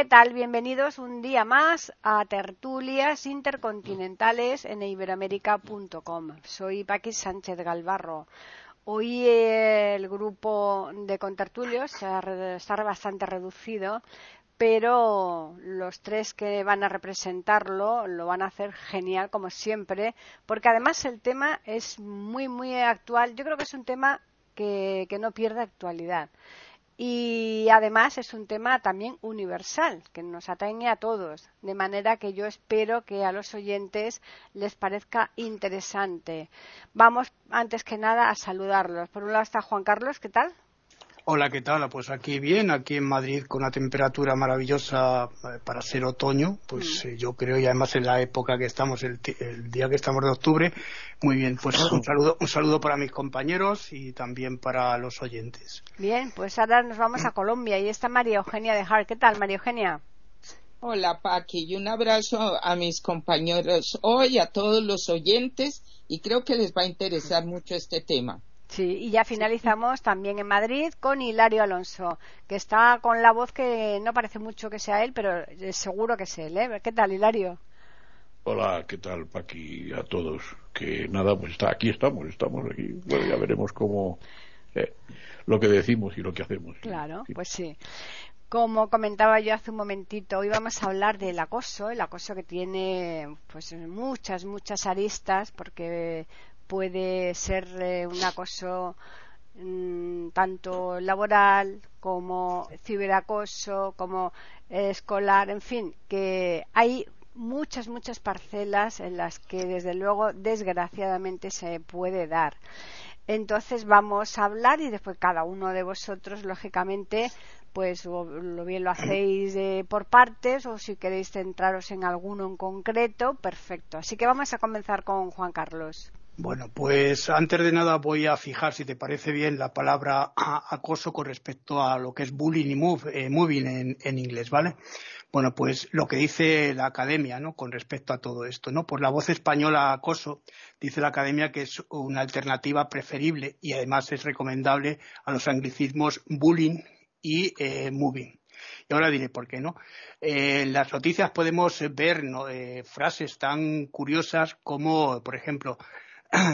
¿Qué tal? Bienvenidos un día más a Tertulias Intercontinentales en iberoamérica.com. Soy Paqui Sánchez Galvarro. Hoy el grupo de contertulios está bastante reducido, pero los tres que van a representarlo lo van a hacer genial como siempre, porque además el tema es muy, muy actual. Yo creo que es un tema que, que no pierde actualidad. Y además es un tema también universal, que nos atañe a todos, de manera que yo espero que a los oyentes les parezca interesante. Vamos, antes que nada, a saludarlos. Por un lado está Juan Carlos, ¿qué tal? Hola, ¿qué tal? Pues aquí bien, aquí en Madrid con una temperatura maravillosa eh, para ser otoño, pues mm. eh, yo creo y además en la época que estamos, el, día que estamos de octubre, muy bien, pues un saludo, un saludo para mis compañeros y también para los oyentes. Bien, pues ahora nos vamos a Colombia y está María Eugenia de Hart. ¿Qué tal, María Eugenia? Hola, Paqui, y un abrazo a mis compañeros hoy, a todos los oyentes, y creo que les va a interesar mucho este tema. Sí, y ya finalizamos también en Madrid con Hilario Alonso, que está con la voz que no parece mucho que sea él, pero seguro que es él. ¿eh? ¿Qué tal, Hilario? Hola, ¿qué tal, Paqui? A todos. Que nada, pues está, aquí estamos, estamos aquí. Bueno, ya veremos cómo. Eh, lo que decimos y lo que hacemos. Claro, pues sí. Como comentaba yo hace un momentito, hoy vamos a hablar del acoso, el acoso que tiene pues muchas, muchas aristas, porque puede ser eh, un acoso mm, tanto laboral como ciberacoso, como escolar, en fin, que hay muchas, muchas parcelas en las que desde luego desgraciadamente se puede dar. Entonces vamos a hablar y después cada uno de vosotros, lógicamente, pues lo bien lo hacéis por partes o si queréis centraros en alguno en concreto, perfecto. Así que vamos a comenzar con Juan Carlos. Bueno, pues antes de nada voy a fijar, si te parece bien, la palabra acoso con respecto a lo que es bullying y move, eh, moving en, inglés, ¿vale? Bueno, pues lo que dice la academia, ¿no? Con respecto a todo esto, ¿no? Por la voz española acoso, dice la academia que es una alternativa preferible y además es recomendable a los anglicismos bullying y eh, moving. Y ahora diré por qué no. Eh, en las noticias podemos ver frases tan curiosas como, por ejemplo,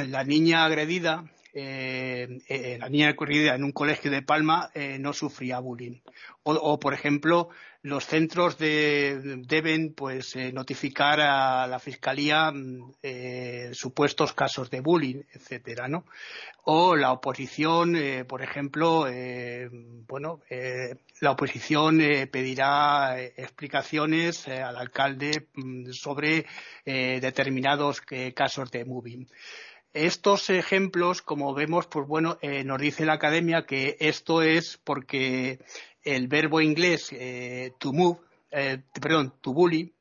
la niña agredida, eh, eh, la niña agredida en un colegio de Palma eh, no sufría bullying. O, por ejemplo, los centros deben pues notificar a la fiscalía mm, supuestos casos de bullying, etcétera, ¿no? O la oposición, por ejemplo, bueno, la oposición pedirá explicaciones al alcalde mm, sobre determinados casos de bullying. Estos ejemplos, como vemos, pues bueno, eh, nos dice la academia que esto es porque el verbo inglés eh, to move, eh, to bully,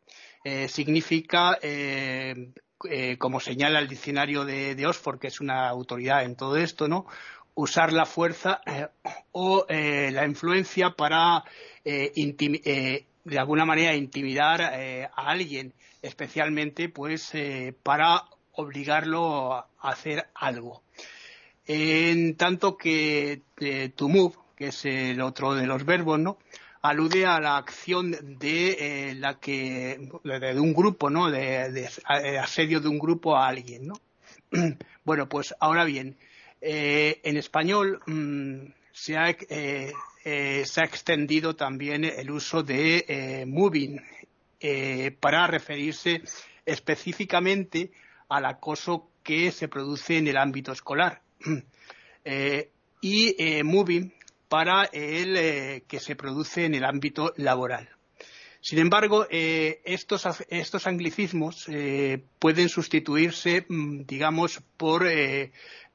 significa, como señala el diccionario de, Oxford, que es una autoridad en todo esto, ¿no? Usar la fuerza o la influencia para, de alguna manera, intimidar a alguien, especialmente, pues, para obligarlo a hacer algo. En tanto que eh, to move, que es el otro de los verbos, ¿no? alude a la acción de eh, la que de, un grupo, ¿no? De, asedio de un grupo a alguien, ¿no? bueno, pues ahora bien, eh, en español mm, se, ha, se, ha, extendido también el uso de moving para referirse específicamente al acoso que se produce en el ámbito escolar. Eh, y eh, moving para el eh, que se produce en el ámbito laboral. Sin embargo, estos, estos, anglicismos pueden sustituirse, mm, digamos, por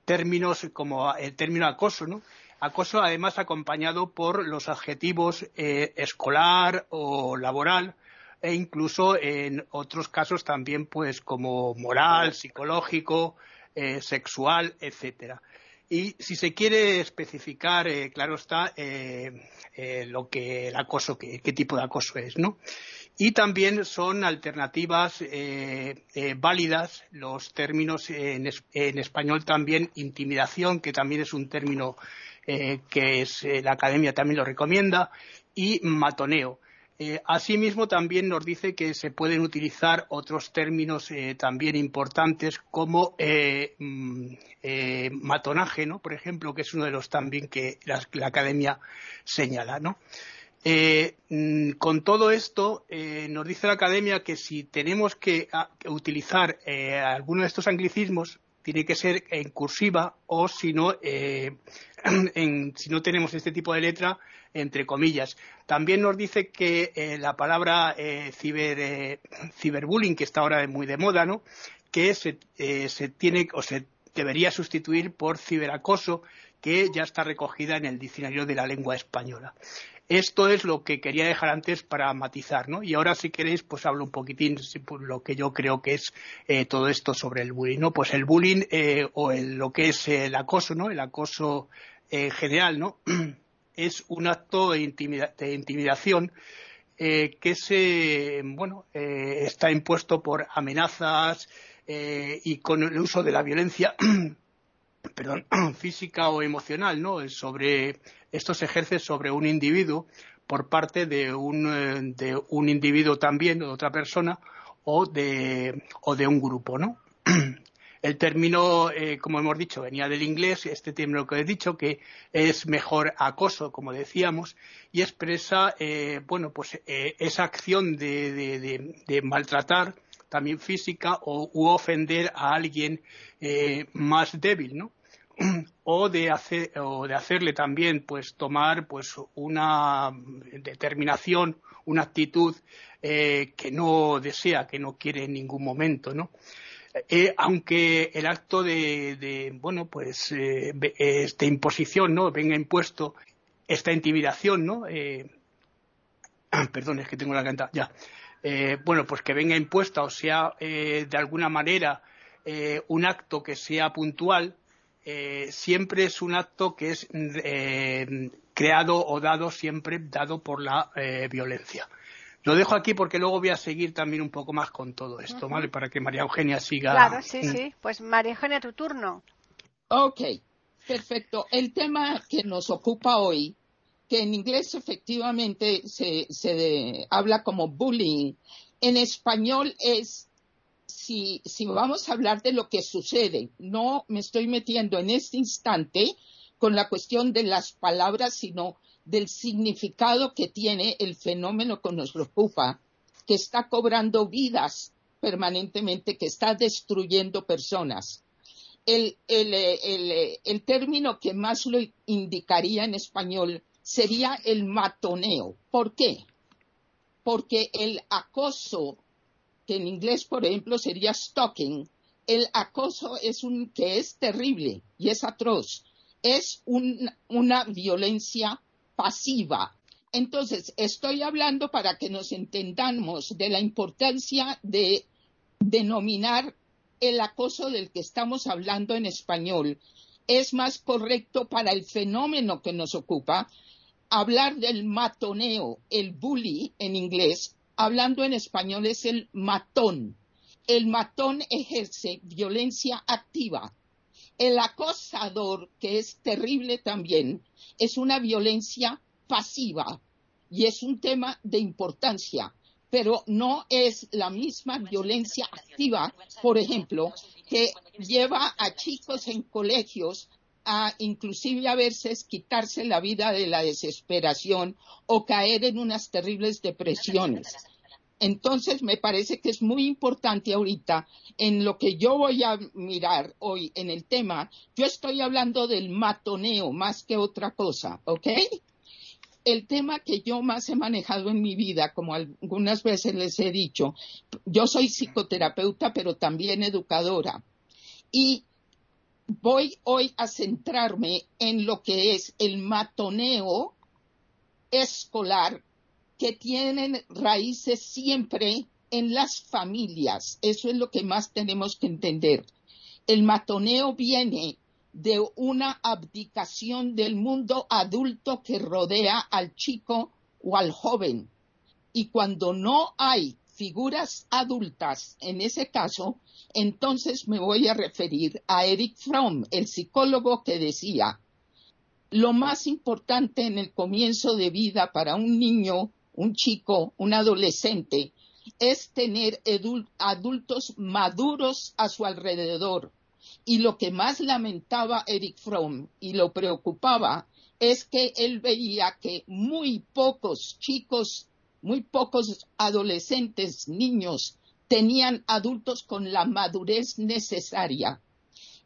términos como el término acoso, ¿no? Acoso, además, acompañado por los adjetivos escolar o laboral, e incluso en otros casos también pues como moral, psicológico, eh, sexual, etcétera. Y si se quiere especificar, eh, claro está, eh, lo que el acoso, qué, tipo de acoso es, ¿no? Y también son alternativas válidas los términos en, en, español también intimidación, que también es un término que es, la academia también lo recomienda, y matoneo. Eh, asimismo, también nos dice que se pueden utilizar otros términos eh, también importantes como eh, mm, matonaje, ¿no? por ejemplo, que es uno de los también que la, academia señala. Mm, con todo esto, nos dice la academia que si tenemos que, utilizar alguno de estos anglicismos, tiene que ser en cursiva o si no, si no tenemos este tipo de letra, entre comillas. También nos dice que eh, la palabra eh, eh, ciberbullying, que está ahora muy de moda, ¿no? que se, se tiene o se debería sustituir por ciberacoso, que ya está recogida en el diccionario de la lengua española. Esto es lo que quería dejar antes para matizar, ¿no? Y ahora, si queréis, pues hablo un poquitín por lo que yo creo que es todo esto sobre el bullying, ¿no? Pues el bullying o lo que es el acoso, ¿no? El acoso en general, ¿no? es un acto de, intimidación eh, que se, bueno, eh, está impuesto por amenazas eh, y con el uso de la violencia perdón, física o emocional, ¿no? Sobre, esto se ejerce sobre un individuo por parte de un, de un individuo también, de otra persona, o de, o de un grupo, ¿no? El término, eh, como hemos dicho, venía del inglés, este término que he dicho, que es mejor acoso, como decíamos, y expresa, eh, bueno, pues eh, esa acción de, maltratar, también física, o u ofender a alguien más débil, ¿no? o de hacer o de hacerle también pues tomar pues una determinación una actitud que no desea que no quiere en ningún momento no eh, aunque el acto de, bueno, pues, eh, imposición, ¿no? Venga impuesto esta intimidación, ¿no? Eh, perdón, es que tengo la canta, ya. bueno, pues que venga impuesta o sea, de alguna manera, un acto que sea puntual, siempre es un acto que es creado o dado siempre dado por la violencia. Lo dejo aquí porque luego voy a seguir también un poco más con todo esto, ¿vale? Para que María Eugenia siga. Claro, sí, mm. sí. Pues María Eugenia, tu turno. Ok, perfecto. El tema que nos ocupa hoy, que en inglés efectivamente se, se habla como bullying, en español es si, si, vamos a hablar de lo que sucede, no me estoy metiendo en este instante con la cuestión de las palabras, sino del significado que tiene el fenómeno que nos preocupa, que está cobrando vidas permanentemente, que está destruyendo personas. El, el, término que más lo indicaría en español sería el matoneo. ¿Por qué? Porque el acoso, que en inglés, por ejemplo, sería stalking, el acoso es un que es terrible y es atroz. Es una violencia pasiva. Entonces, estoy hablando para que nos entendamos de la importancia de denominar el acoso del que estamos hablando en español. Es más correcto para el fenómeno que nos ocupa hablar del matoneo, el bully en inglés, hablando en español es el matón. El matón ejerce violencia activa. El acosador, que es terrible también, es una violencia pasiva y es un tema de importancia, pero no es la misma violencia activa, por ejemplo, que lleva a chicos en colegios a inclusive a veces quitarse la vida de la desesperación o caer en unas terribles depresiones. Entonces, me parece que es muy importante ahorita en lo que yo voy a mirar hoy en el tema. Yo estoy hablando del matoneo más que otra cosa, ¿ok? El tema que yo más he manejado en mi vida, como algunas veces les he dicho, yo soy psicoterapeuta, pero también educadora. Y voy hoy a centrarme en lo que es el matoneo escolar que tienen raíces siempre en las familias. Eso es lo que más tenemos que entender. El matoneo viene de una abdicación del mundo adulto que rodea al chico o al joven. Y cuando no hay figuras adultas, en ese caso, entonces me voy a referir a Eric Fromm, el psicólogo que decía, lo más importante en el comienzo de vida para un niño, un chico, un adolescente, es tener adultos maduros a su alrededor. Y lo que más lamentaba Eric Fromm y lo preocupaba es que él veía que muy pocos chicos muy pocos adolescentes, niños, tenían adultos con la madurez necesaria.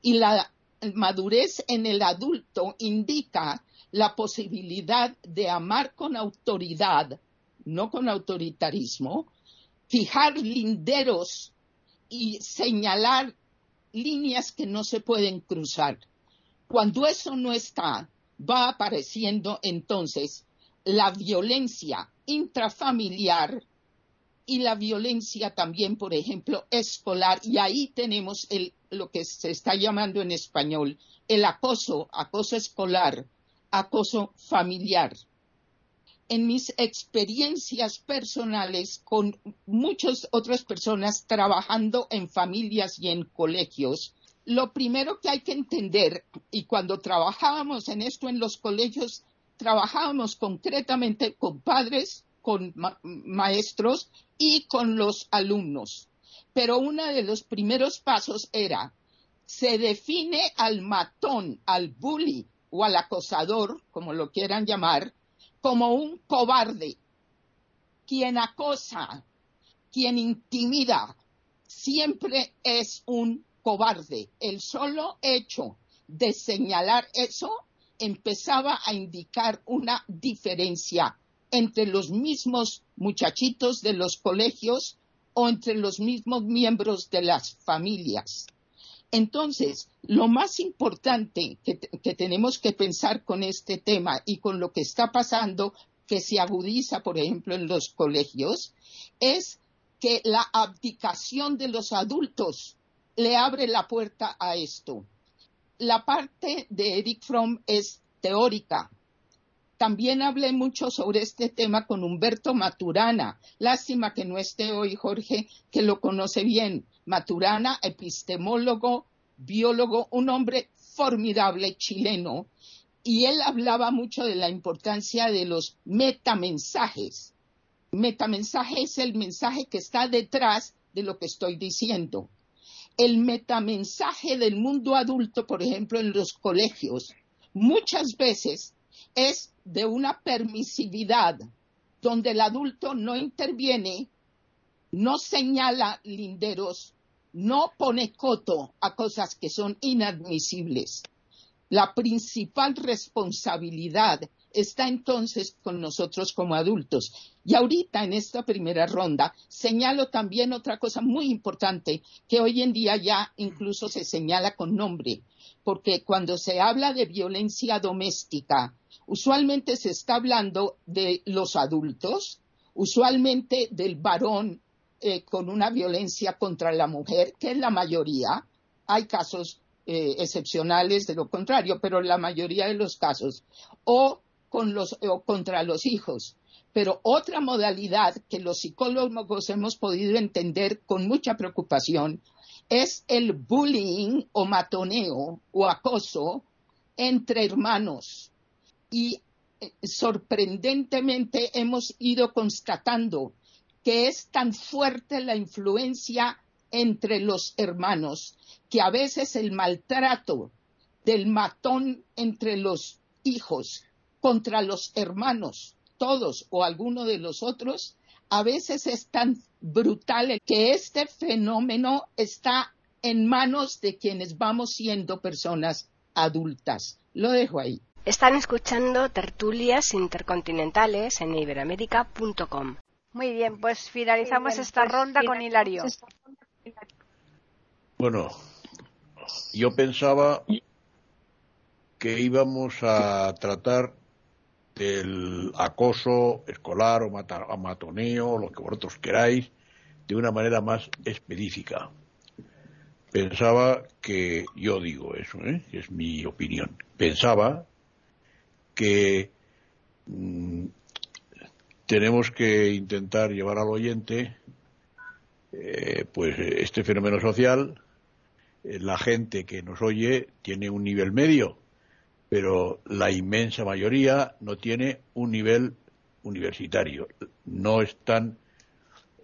Y la madurez en el adulto indica la posibilidad de amar con autoridad, no con autoritarismo, fijar linderos y señalar líneas que no se pueden cruzar. Cuando eso no está, va apareciendo entonces la violencia intrafamiliar y la violencia también, por ejemplo, escolar. Y ahí tenemos lo que se está llamando en español el acoso, acoso escolar, acoso familiar. En mis experiencias personales con muchas otras personas trabajando en familias y en colegios, lo primero que hay que entender, y cuando trabajábamos en esto en los colegios, trabajábamos concretamente con padres, con maestros y con los alumnos. Pero uno de los primeros pasos era, se define al matón, al bully o al acosador, como lo quieran llamar, como un cobarde. Quien acosa, quien intimida, siempre es un cobarde. El solo hecho de señalar eso empezaba a indicar una diferencia entre los mismos muchachitos de los colegios o entre los mismos miembros de las familias. Entonces, lo más importante que, tenemos que pensar con este tema y con lo que está pasando, que se agudiza, por ejemplo, en los colegios, es que la abdicación de los adultos le abre la puerta a esto la parte de Eric Fromm es teórica. También hablé mucho sobre este tema con Humberto Maturana. Lástima que no esté hoy Jorge, que lo conoce bien. Maturana, epistemólogo, biólogo, un hombre formidable chileno. Y él hablaba mucho de la importancia de los metamensajes. Metamensaje es el mensaje que está detrás de lo que estoy diciendo el metamensaje del mundo adulto, por ejemplo, en los colegios, muchas veces es de una permisividad donde el adulto no interviene, no señala linderos, no pone coto a cosas que son inadmisibles. La principal responsabilidad está entonces con nosotros como adultos. Y ahorita en esta primera ronda señalo también otra cosa muy importante que hoy en día ya incluso se señala con nombre, porque cuando se habla de violencia doméstica, usualmente se está hablando de los adultos, usualmente del varón eh, con una violencia contra la mujer, que es la mayoría. Hay casos eh, excepcionales de lo contrario, pero la mayoría de los casos. O los, contra los hijos. Pero otra modalidad que los psicólogos hemos podido entender con mucha preocupación es el bullying o matoneo o acoso entre hermanos. Y eh, sorprendentemente hemos ido constatando que es tan fuerte la influencia entre los hermanos que a veces el maltrato del matón entre los hijos contra los hermanos, todos o alguno de los otros, a veces es tan brutal que este fenómeno está en manos de quienes vamos siendo personas adultas. Lo dejo ahí. Están escuchando tertulias intercontinentales en iberamérica.com. Muy bien, pues finalizamos esta pues ronda con Hilario. Bueno, yo pensaba que íbamos a tratar del acoso escolar o matoneo, lo que vosotros queráis, de una manera más específica. Pensaba que, yo digo eso, ¿eh? es mi opinión, pensaba que mm, tenemos que intentar llevar al oyente eh, pues este fenómeno social. Eh, la gente que nos oye tiene un nivel medio pero la inmensa mayoría no tiene un nivel universitario. No están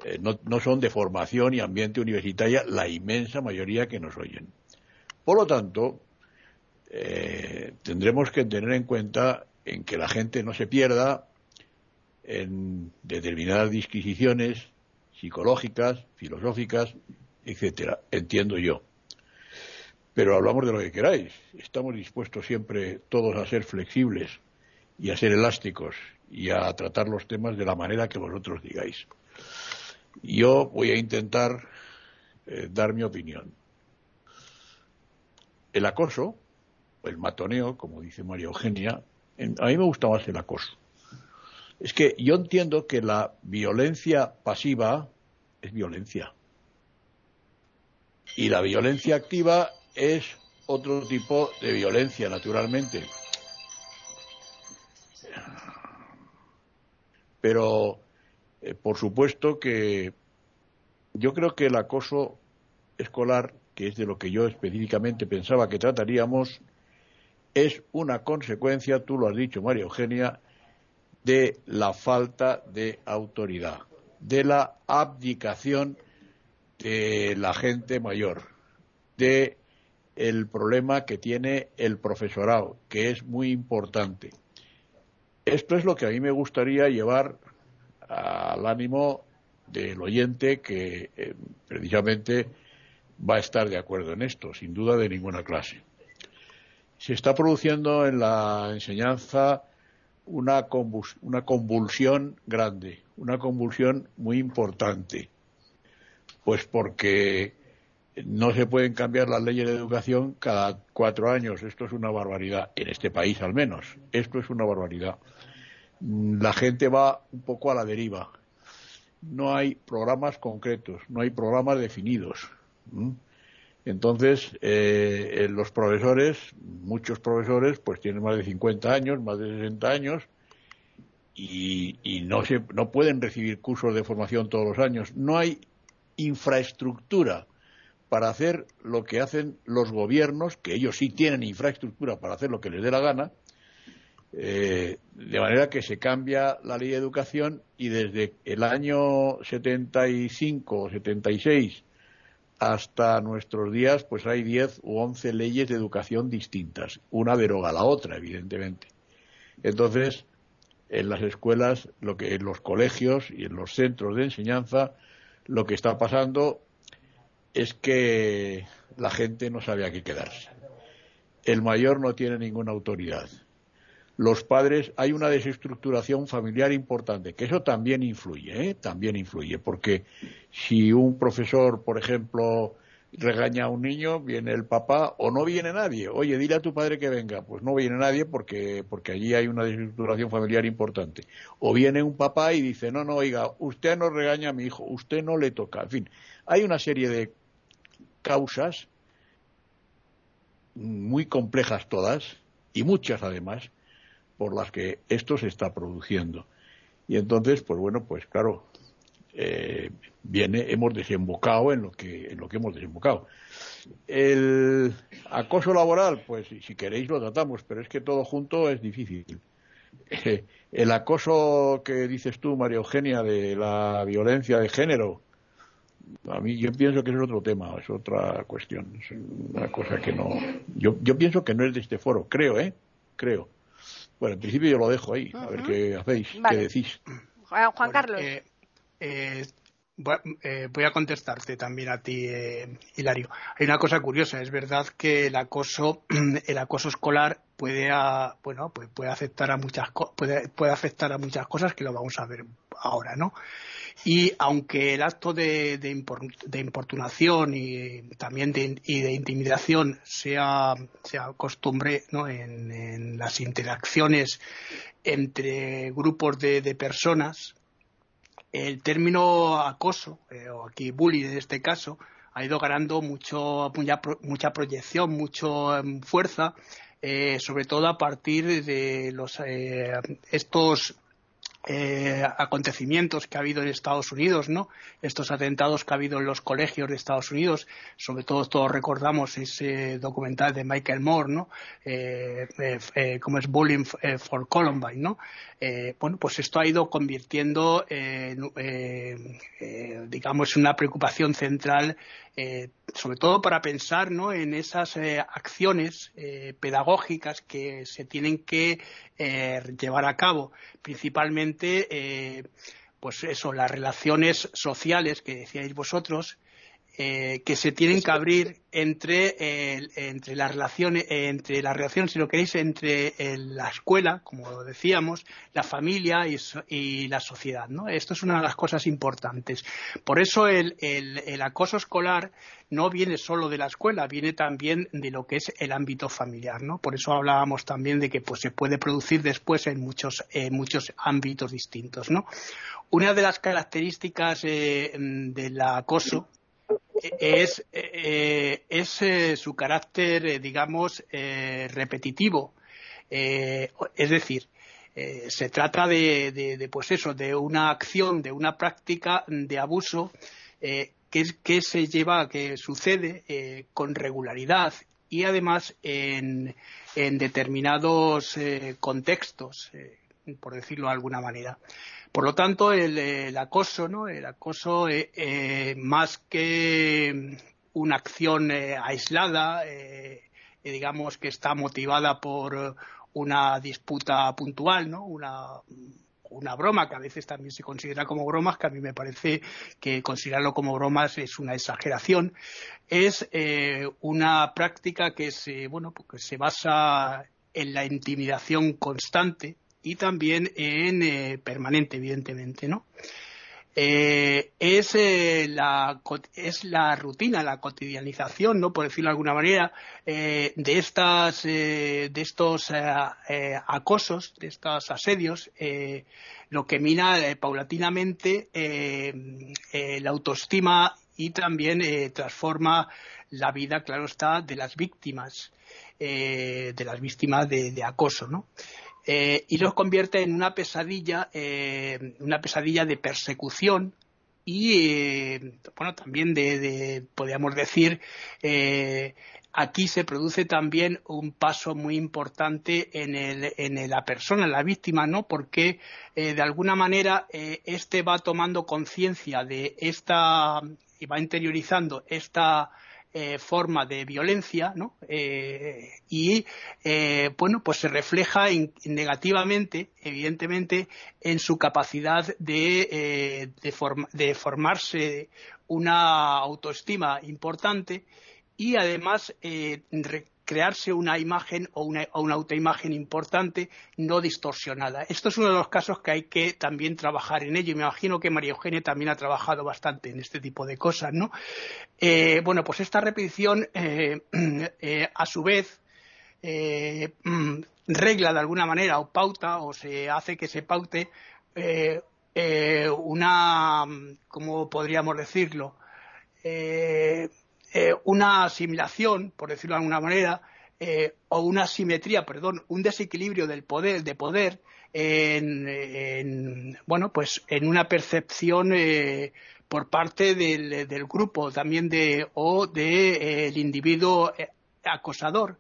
eh, no, no, son de formación y ambiente universitaria la inmensa mayoría que nos oyen. Por lo tanto tendremos que tener en cuenta en que la gente no se pierda en determinadas disquisiciones psicológicas, filosóficas, etcétera. Entiendo yo. Pero hablamos de lo que queráis. Estamos dispuestos siempre todos a ser flexibles y a ser elásticos y a tratar los temas de la manera que vosotros digáis. Yo voy a intentar eh, dar mi opinión. El acoso, el matoneo, como dice María Eugenia, a mí me gusta más el acoso. Es que yo entiendo que la violencia pasiva es violencia. Y la violencia activa es otro tipo de violencia, naturalmente. Pero, eh, por supuesto que yo creo que el acoso escolar, que es de lo que yo específicamente pensaba que trataríamos, es una consecuencia, tú lo has dicho, María Eugenia, de la falta de autoridad, de la abdicación de la gente mayor, de el problema que tiene el profesorado, que es muy importante. Esto es lo que a mí me gustaría llevar al ánimo del oyente que eh, precisamente va a estar de acuerdo en esto, sin duda de ninguna clase. Se está produciendo en la enseñanza una, una convulsión grande, una convulsión muy importante. Pues porque no se pueden cambiar las leyes de educación cada cuatro años. Esto es una barbaridad, en este país al menos. Esto es una barbaridad. La gente va un poco a la deriva. No hay programas concretos, no hay programas definidos. Entonces, eh, los profesores, muchos profesores, pues tienen más de 50 años, más de 60 años, y, no, se, no pueden recibir cursos de formación todos los años. No hay infraestructura para hacer lo que hacen los gobiernos, que ellos sí tienen infraestructura para hacer lo que les dé la gana, eh, de manera que se cambia la ley de educación y desde el año 75 o 76 hasta nuestros días, pues hay 10 u 11 leyes de educación distintas. Una deroga a la otra, evidentemente. Entonces, en las escuelas, lo que en los colegios y en los centros de enseñanza, lo que está pasando es que la gente no sabe a qué quedarse. El mayor no tiene ninguna autoridad los padres hay una desestructuración familiar importante, que eso también influye, ¿eh? también influye, porque si un profesor, por ejemplo, regaña a un niño, viene el papá o no viene nadie. Oye, dile a tu padre que venga. Pues no viene nadie porque, porque allí hay una desestructuración familiar importante. O viene un papá y dice, no, no, oiga, usted no regaña a mi hijo, usted no le toca. En fin, hay una serie de causas muy complejas todas, y muchas además, por las que esto se está produciendo. Y entonces, pues bueno, pues claro, eh, viene, hemos desembocado en lo que, en lo que hemos desembocado. El acoso laboral, pues si queréis lo tratamos, pero es que todo junto es difícil. el acoso que dices tú, María Eugenia, de la violencia de género, a mí yo pienso que es otro tema, es otra cuestión, es una cosa que no, yo, yo pienso que no es de este foro, creo, ¿eh? Creo. Bueno, en principio yo lo dejo ahí, a ver qué hacéis, qué decís. Juan Carlos. Eh, eh, eh, voy a contestarte también a ti, Hilario. Hay una cosa curiosa, es verdad que el acoso, el acoso escolar puede, bueno, pues puede afectar a muchas puede, puede afectar a muchas cosas que lo vamos a ver ahora, ¿no? Y aunque el acto de, importunación y también de, y de intimidación sea, sea costumbre ¿no? en, las interacciones entre grupos de, personas, el término acoso, o aquí bullying en este caso, ha ido ganando mucho, mucha, proyección, mucha em, fuerza, sobre todo a partir de los, estos eh, acontecimientos que ha habido en Estados Unidos, ¿no? Estos atentados que ha habido en los colegios de Estados Unidos, sobre todo todos recordamos ese documental de Michael Moore, ¿no? Eh, eh, como es Bullying for Columbine, ¿no? bueno, pues esto ha ido convirtiendo, digamos, una preocupación central eh, sobre todo para pensar ¿no? en esas eh, acciones eh, pedagógicas que se tienen que llevar a cabo, principalmente pues eso, las relaciones sociales que decíais vosotros, eh, que se tienen que abrir entre, entre las relaciones, entre las relaciones, si lo queréis, entre la escuela, como decíamos, la familia y, la sociedad. ¿no? Esto es una de las cosas importantes. Por eso el, el, acoso escolar no viene solo de la escuela, viene también de lo que es el ámbito familiar. ¿no? Por eso hablábamos también de que pues, se puede producir después en muchos, muchos ámbitos distintos. ¿no? Una de las características eh, del acoso es, eh, es eh, su carácter, eh, digamos, repetitivo. es decir, se trata de, pues eso, de una acción, de una práctica de abuso que, se lleva, que sucede con regularidad y además en, en determinados contextos, por decirlo de alguna manera. Por lo tanto, el, acoso, ¿no? El acoso, eh, eh, más que una acción eh, aislada, digamos que está motivada por una disputa puntual, ¿no? Una, una broma, que a veces también se considera como bromas, que a mí me parece que considerarlo como bromas es una exageración, es una práctica que se, bueno, que se basa en la intimidación constante y también en eh, permanente, evidentemente, ¿no? Eh, es, eh, la, es la rutina, la cotidianización, ¿no? por decirlo de alguna manera, de, estas, de estos acosos, de estos asedios, lo que mina paulatinamente la autoestima y también transforma la vida, claro está, de las víctimas, de las víctimas de, de acoso. ¿no? Eh, y los convierte en una pesadilla, eh, una pesadilla de persecución y, eh, bueno, también de, podríamos decir, aquí se produce también un paso muy importante en, el, en la persona, en la víctima, ¿no? Porque de alguna manera este va tomando conciencia de esta y va interiorizando esta eh, forma de violencia, ¿no? Eh, y eh, bueno, pues se refleja negativamente, evidentemente, en su capacidad de, de formarse una autoestima importante y además crearse una imagen o una, autoimagen importante no distorsionada. Esto es uno de los casos que hay que también trabajar en ello y me imagino que María Eugenia también ha trabajado bastante en este tipo de cosas, ¿no? Eh, bueno, pues esta repetición, eh, eh, a su vez, mm, regla de alguna manera o pauta o se hace que se paute una, ¿cómo podríamos decirlo? Una asimilación, por decirlo de alguna manera, eh, o una simetría, perdón, un desequilibrio del poder, de poder en, bueno, pues en una percepción eh, por parte del, grupo también de o del individuo acosador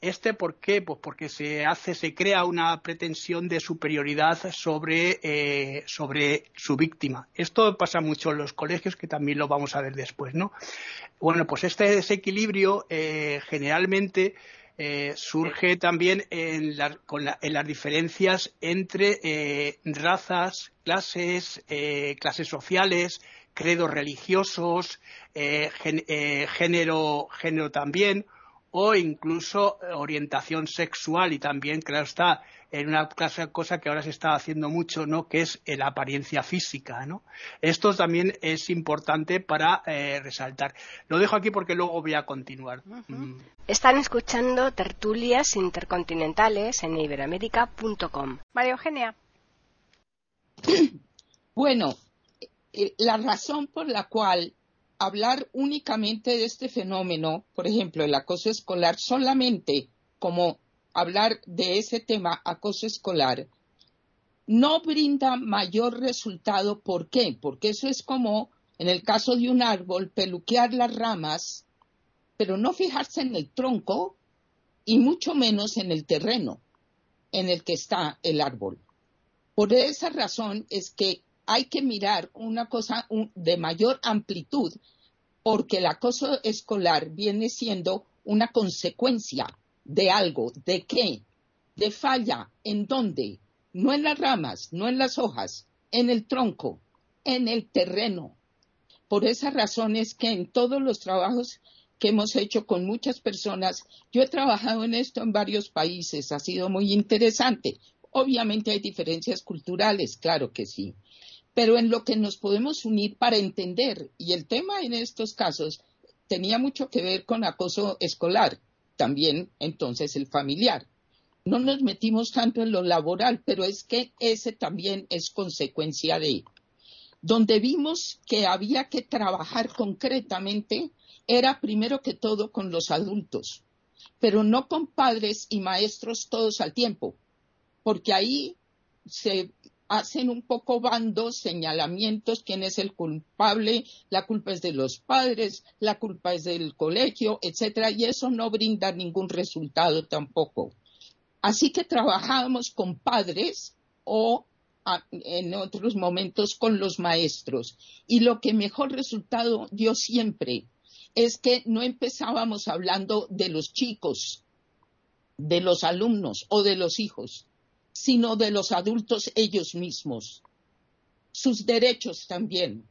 este, ¿por qué? Pues porque se hace, se crea una pretensión de superioridad sobre, eh, sobre su víctima. Esto pasa mucho en los colegios, que también lo vamos a ver después, ¿no? Bueno, pues este desequilibrio eh, generalmente eh, surge también en, las diferencias entre razas, clases, clases sociales, credos religiosos, género, género también o incluso orientación sexual y también, claro está, en una cosa que ahora se está haciendo mucho, ¿no? Que es la apariencia física, ¿no? Esto también es importante para eh, resaltar. Lo dejo aquí porque luego voy a continuar. Mm. Están escuchando tertulias intercontinentales en iberamérica.com. María Eugenia. Bueno, eh, la razón por la cual hablar únicamente de este fenómeno, por ejemplo, el acoso escolar, solamente como hablar de ese tema, acoso escolar, no brinda mayor resultado. ¿Por qué? Porque eso es como, en el caso de un árbol, peluquear las ramas, pero no fijarse en el tronco y mucho menos en el terreno en el que está el árbol. Por esa razón es que hay que mirar una cosa de mayor amplitud, porque el acoso escolar viene siendo una consecuencia de algo, ¿de qué? De falla, ¿en dónde? No en las ramas, no en las hojas, en el tronco, en el terreno. Por esa razón es que en todos los trabajos que hemos hecho con muchas personas, yo he trabajado en esto en varios países, ha sido muy interesante. Obviamente hay diferencias culturales, claro que sí, pero en lo que nos podemos unir para entender, y el tema en estos casos tenía mucho que ver con acoso escolar, también entonces el familiar. No nos metimos tanto en lo laboral, pero es que ese también es consecuencia de. Donde vimos que había que trabajar concretamente era primero que todo con los adultos, pero no con padres y maestros todos al tiempo, porque ahí se hacen un poco bandos, señalamientos, quién es el culpable, la culpa es de los padres, la culpa es del colegio, etcétera, y eso no brinda ningún resultado tampoco. Así que trabajamos con padres o en otros momentos con los maestros. Y lo que mejor resultado dio siempre es que no empezábamos hablando de los chicos, de los alumnos o de los hijos, sino de los adultos ellos mismos, sus derechos también,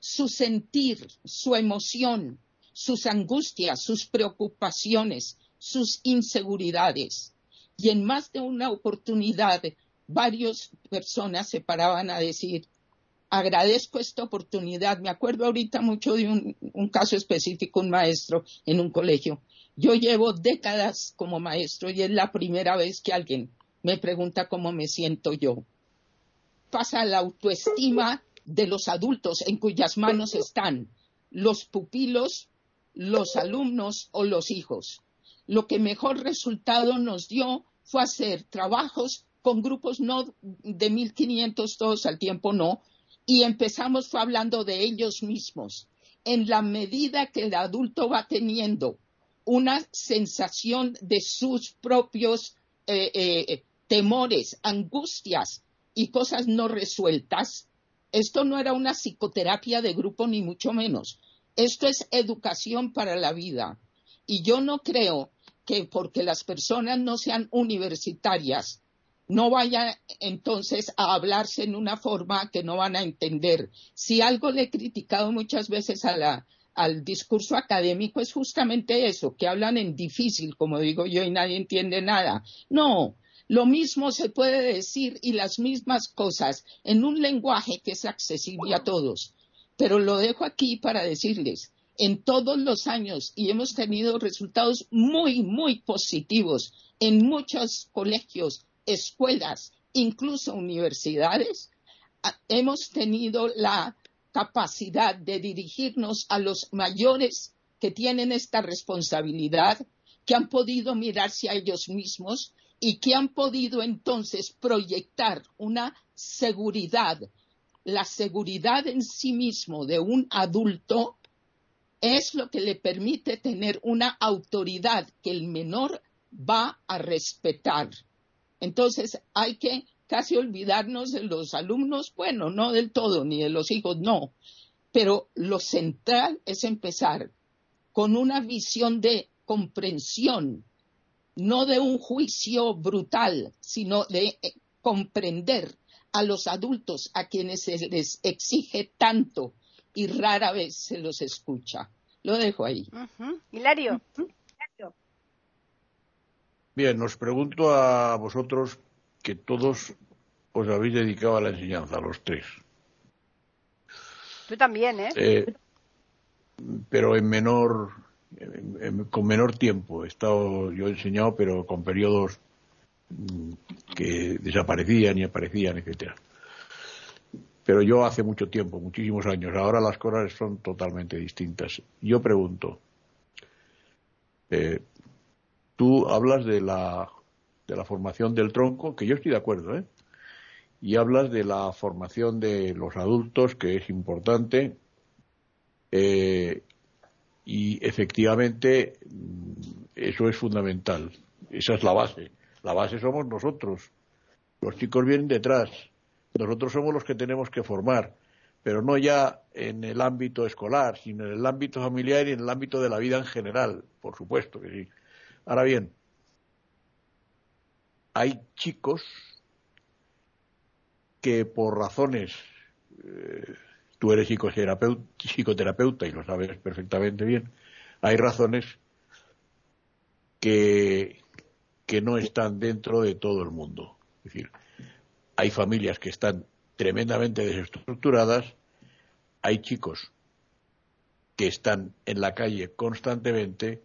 su sentir, su emoción, sus angustias, sus preocupaciones, sus inseguridades. Y en más de una oportunidad, varias personas se paraban a decir, agradezco esta oportunidad. Me acuerdo ahorita mucho de un, un, caso específico, un maestro en un colegio. Yo llevo décadas como maestro y es la primera vez que alguien me pregunta cómo me siento yo. Pasa la autoestima de los adultos en cuyas manos están los pupilos, los alumnos o los hijos. Lo que mejor resultado nos dio fue hacer trabajos con grupos no de 1500 todos al tiempo, no, y empezamos fue hablando de ellos mismos. En la medida que el adulto va teniendo una sensación de sus propios eh, eh, temores, angustias y cosas no resueltas, esto no era una psicoterapia de grupo ni mucho menos. Esto es educación para la vida. Y yo no creo que porque las personas no sean universitarias, no vaya entonces a hablarse en una forma que no van a entender. Si algo le he criticado muchas veces al discurso académico es justamente eso, que hablan en difícil, como digo yo, y nadie entiende nada. No, lo mismo se puede decir y las mismas cosas en un lenguaje que es accesible a todos. Pero lo dejo aquí para decirles, en todos los años, y hemos tenido resultados muy, muy positivos en muchos colegios, escuelas, incluso universidades, hemos tenido la capacidad de dirigirnos a los mayores que tienen esta responsabilidad, que han podido mirarse a ellos mismos y que han podido entonces proyectar una seguridad. La seguridad en sí mismo de un adulto es lo que le permite tener una autoridad que el menor va a respetar. Entonces hay que casi olvidarnos de los alumnos, bueno, no del todo, ni de los hijos, no, pero lo central es empezar con una visión de comprensión, no de un juicio brutal, sino de eh, comprender a los adultos a quienes se les exige tanto y rara vez se los escucha. Lo dejo ahí. Hilario. Bien, os pregunto a vosotros que todos os habéis dedicado a la enseñanza, los tres. Tú también, ¿eh? eh pero en menor, con menor tiempo. He estado, yo he enseñado, pero con periodos mm, que desaparecían y aparecían, etcétera. Pero yo hace mucho tiempo, muchísimos años. Ahora las cosas son totalmente distintas. Yo pregunto, eh, tú hablas de la, de la formación del tronco, que yo estoy de acuerdo, ¿eh? Y hablas de la formación de los adultos, que es importante, eh, y efectivamente mm, eso es fundamental. Esa es la base. La base somos nosotros. Los chicos vienen detrás. Nosotros somos los que tenemos que formar, pero no ya en el ámbito escolar, sino en el ámbito familiar y en el ámbito de la vida en general, por supuesto que sí. Ahora bien, hay chicos que por razones eh, tú eres psicoterapeuta, y lo sabes perfectamente bien, hay razones que, que no están dentro de todo el mundo. Es decir, hay familias que están tremendamente desestructuradas, hay chicos que están en la calle constantemente,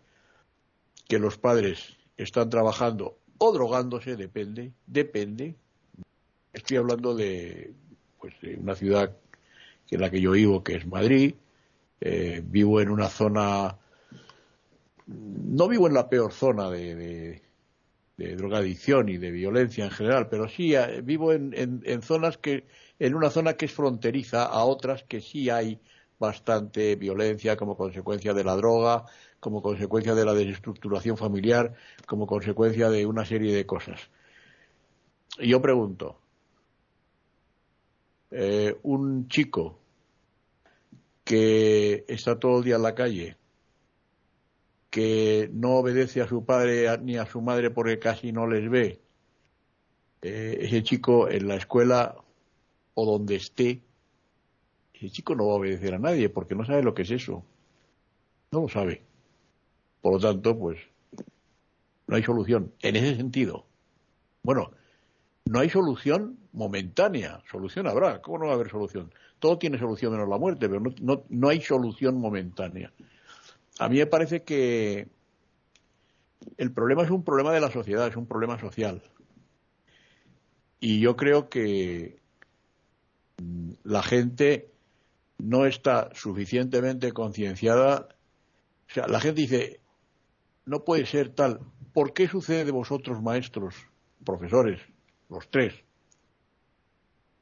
que los padres están trabajando o drogándose, depende, depende. Estoy hablando de, pues, de una ciudad en la que yo vivo, que es Madrid. Eh, vivo en una zona, no vivo en la peor zona de, drogadicción y de violencia en general, pero sí eh, vivo en, en, zonas que, en una zona que es fronteriza a otras que sí hay bastante violencia como consecuencia de la droga, como consecuencia de la desestructuración familiar, como consecuencia de una serie de cosas. Y yo pregunto, eh, un chico que está todo el día en la calle, que no obedece a su padre ni a su madre porque casi no les ve, eh, ese chico en la escuela o donde esté, ese chico no va a obedecer a nadie porque no sabe lo que es eso. No lo sabe. Por lo tanto, pues no hay solución en ese sentido. Bueno, no hay solución momentánea, solución habrá, ¿cómo no va a haber solución? Todo tiene solución menos la muerte, pero no, no, hay solución momentánea. A mí me parece que el problema es un problema de la sociedad, es un problema social. Y yo creo que mm, la gente no está suficientemente concienciada. O sea, la gente dice, no puede ser tal. ¿Por qué sucede de vosotros, maestros, profesores, los tres,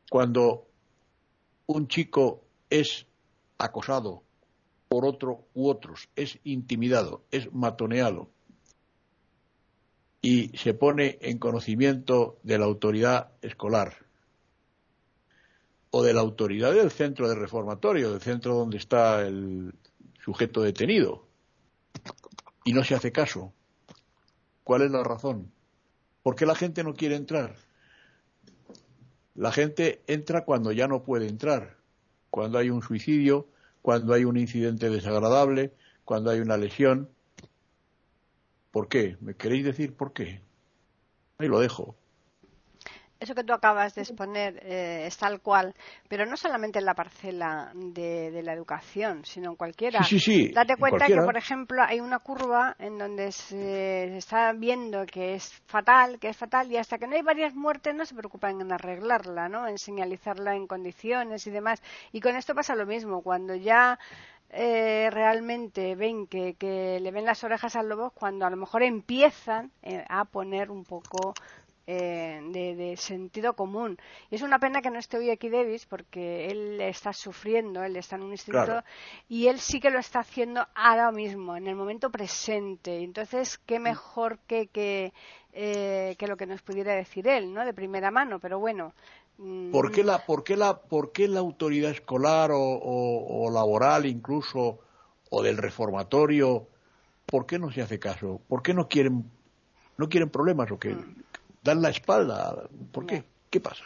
cuando un chico es acosado por otro u otros, es intimidado, es matoneado y se pone en conocimiento de la autoridad escolar o de la autoridad del centro de reformatorio, del centro donde está el sujeto detenido, y no se hace caso. ¿Cuál es la razón? ¿Por qué la gente no quiere entrar? La gente entra cuando ya no puede entrar, cuando hay un suicidio, cuando hay un incidente desagradable, cuando hay una lesión. ¿Por qué? ¿Me queréis decir por qué? Ahí lo dejo eso que tú acabas de exponer eh, es tal cual, pero no solamente en la parcela de, la educación, sino en cualquiera. Sí, sí, Date cuenta que, por ejemplo, hay una curva en donde se, está viendo que es fatal, que es fatal, y hasta que no hay varias muertes no se preocupan en arreglarla, ¿no? En señalizarla en condiciones y demás. Y con esto pasa lo mismo, cuando ya eh, realmente ven que, que, le ven las orejas al lobo cuando a lo mejor empiezan eh, a poner un poco eh, de, sentido común. Y es una pena que no esté hoy aquí Davis porque él está sufriendo, él está en un instituto y él sí que lo está haciendo ahora mismo, en el momento presente. Entonces, qué mejor que, que, eh, que lo que nos pudiera decir él, ¿no? De primera mano, pero bueno. Mm, ¿Por qué la, por qué la, por qué la autoridad escolar o, o, laboral incluso o del reformatorio, por qué no se hace caso? ¿Por qué no quieren, no quieren problemas o qué? Mm dan la espalda. ¿Por qué? ¿Qué pasa?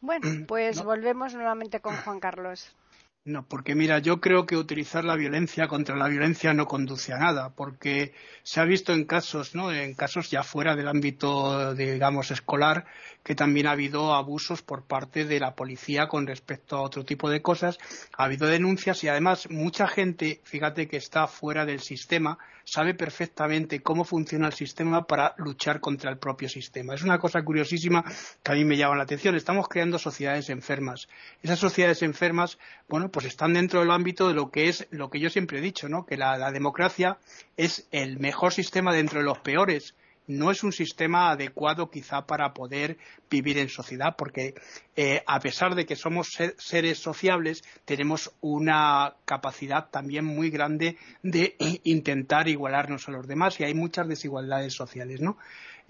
Bueno, pues volvemos nuevamente con Juan Carlos. No, porque mira, yo creo que utilizar la violencia contra la violencia no conduce a nada, porque se ha visto en casos, ¿no? En casos ya fuera del ámbito, digamos, escolar, que también ha habido abusos por parte de la policía con respecto a otro tipo de cosas. Ha habido denuncias y además mucha gente, fíjate que está fuera del sistema, sabe perfectamente cómo funciona el sistema para luchar contra el propio sistema. Es una cosa curiosísima que a mí me llama la atención. Estamos creando sociedades enfermas. Esas sociedades enfermas, bueno, pues están dentro del ámbito de lo que es lo que yo siempre he dicho, ¿no? Que la, democracia es el mejor sistema dentro de los peores no es un sistema adecuado quizá para poder vivir en sociedad, porque eh, a pesar de que somos seres sociables, tenemos una capacidad también muy grande de intentar igualarnos a los demás y hay muchas desigualdades sociales, ¿no?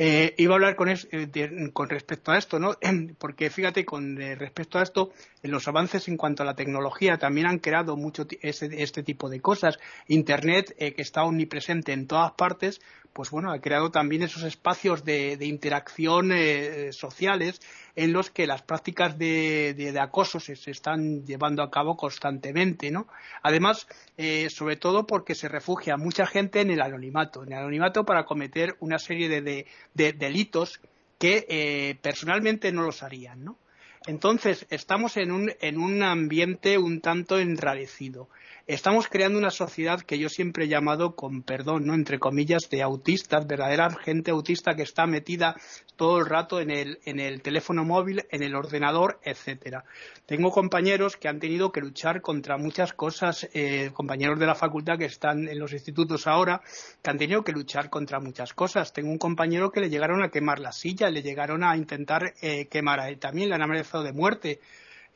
Eh, iba a hablar con, eh, con, respecto a esto, ¿no? Porque fíjate, con respecto a esto, los avances en cuanto a la tecnología también han creado mucho este, este tipo de cosas. Internet, que está omnipresente en todas partes, pues bueno, ha creado también esos espacios de, interacción eh, sociales en los que las prácticas de, acoso se, están llevando a cabo constantemente, ¿no? Además, eh, sobre todo porque se refugia mucha gente en el anonimato, en el anonimato para cometer una serie de, delitos que eh, personalmente no los harían, ¿no? Entonces, estamos en un, en un ambiente un tanto enrarecido estamos creando una sociedad que yo siempre he llamado, con perdón, ¿no? entre comillas, de autistas, verdadera gente autista que está metida todo el rato en el, en el teléfono móvil, en el ordenador, etcétera. Tengo compañeros que han tenido que luchar contra muchas cosas, eh, compañeros de la facultad que están en los institutos ahora, que han tenido que luchar contra muchas cosas. Tengo un compañero que le llegaron a quemar la silla, le llegaron a intentar eh, quemar a él también, le han amenazado de muerte.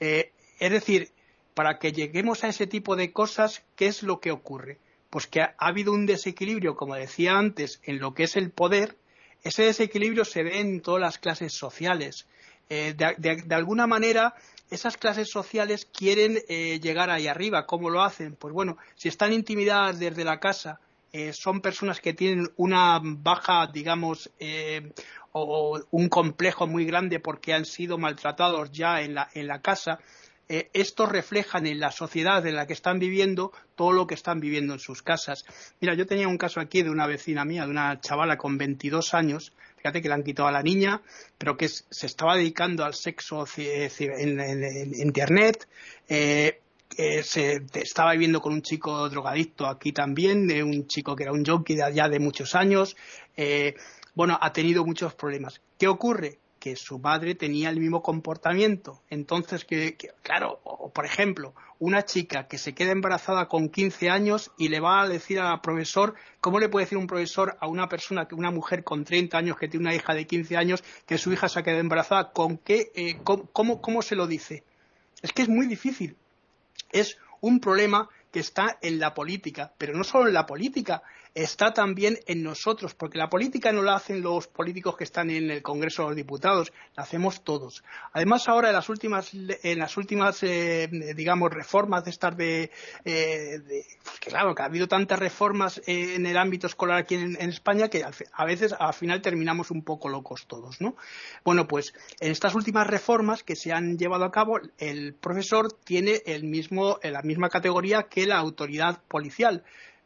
Eh, es decir, para que lleguemos a ese tipo de cosas, ¿qué es lo que ocurre? Pues que ha, habido un desequilibrio, como decía antes, en lo que es el poder. Ese desequilibrio se ve en todas las clases sociales. Eh, de, alguna manera, esas clases sociales quieren eh, llegar ahí arriba. ¿Cómo lo hacen? Pues bueno, si están intimidadas desde la casa, eh, son personas que tienen una baja, digamos, o un complejo muy grande porque han sido maltratados ya en la, en la casa, eh, estos reflejan en la sociedad en la que están viviendo todo lo que están viviendo en sus casas. Mira, yo tenía un caso aquí de una vecina mía, de una chavala con 22 años, fíjate que le han quitado a la niña, pero que se estaba dedicando al sexo en, Internet, eh, se estaba viviendo con un chico drogadicto aquí también, de un chico que era un junkie de allá de muchos años. Eh, bueno, ha tenido muchos problemas. ¿Qué ocurre? Que su madre tenía el mismo comportamiento. Entonces, que, claro, o, por ejemplo, una chica que se queda embarazada con 15 años y le va a decir al profesor, ¿cómo le puede decir un profesor a una persona, que una mujer con 30 años que tiene una hija de 15 años, que su hija se ha quedado embarazada? ¿Con qué, eh, cómo, cómo se lo dice? Es que es muy difícil. Es un problema que está en la política, pero no solo en la política, está también en nosotros, porque la política no la hacen los políticos que están en el Congreso de los Diputados, la hacemos todos. Además, ahora en las últimas, en las últimas eh, digamos, reformas de estas de, eh, pues claro, que ha habido tantas reformas eh, en el ámbito escolar aquí en, España que a veces al final terminamos un poco locos todos, ¿no? Bueno, pues en estas últimas reformas que se han llevado a cabo, el profesor tiene el mismo, la misma categoría que la autoridad policial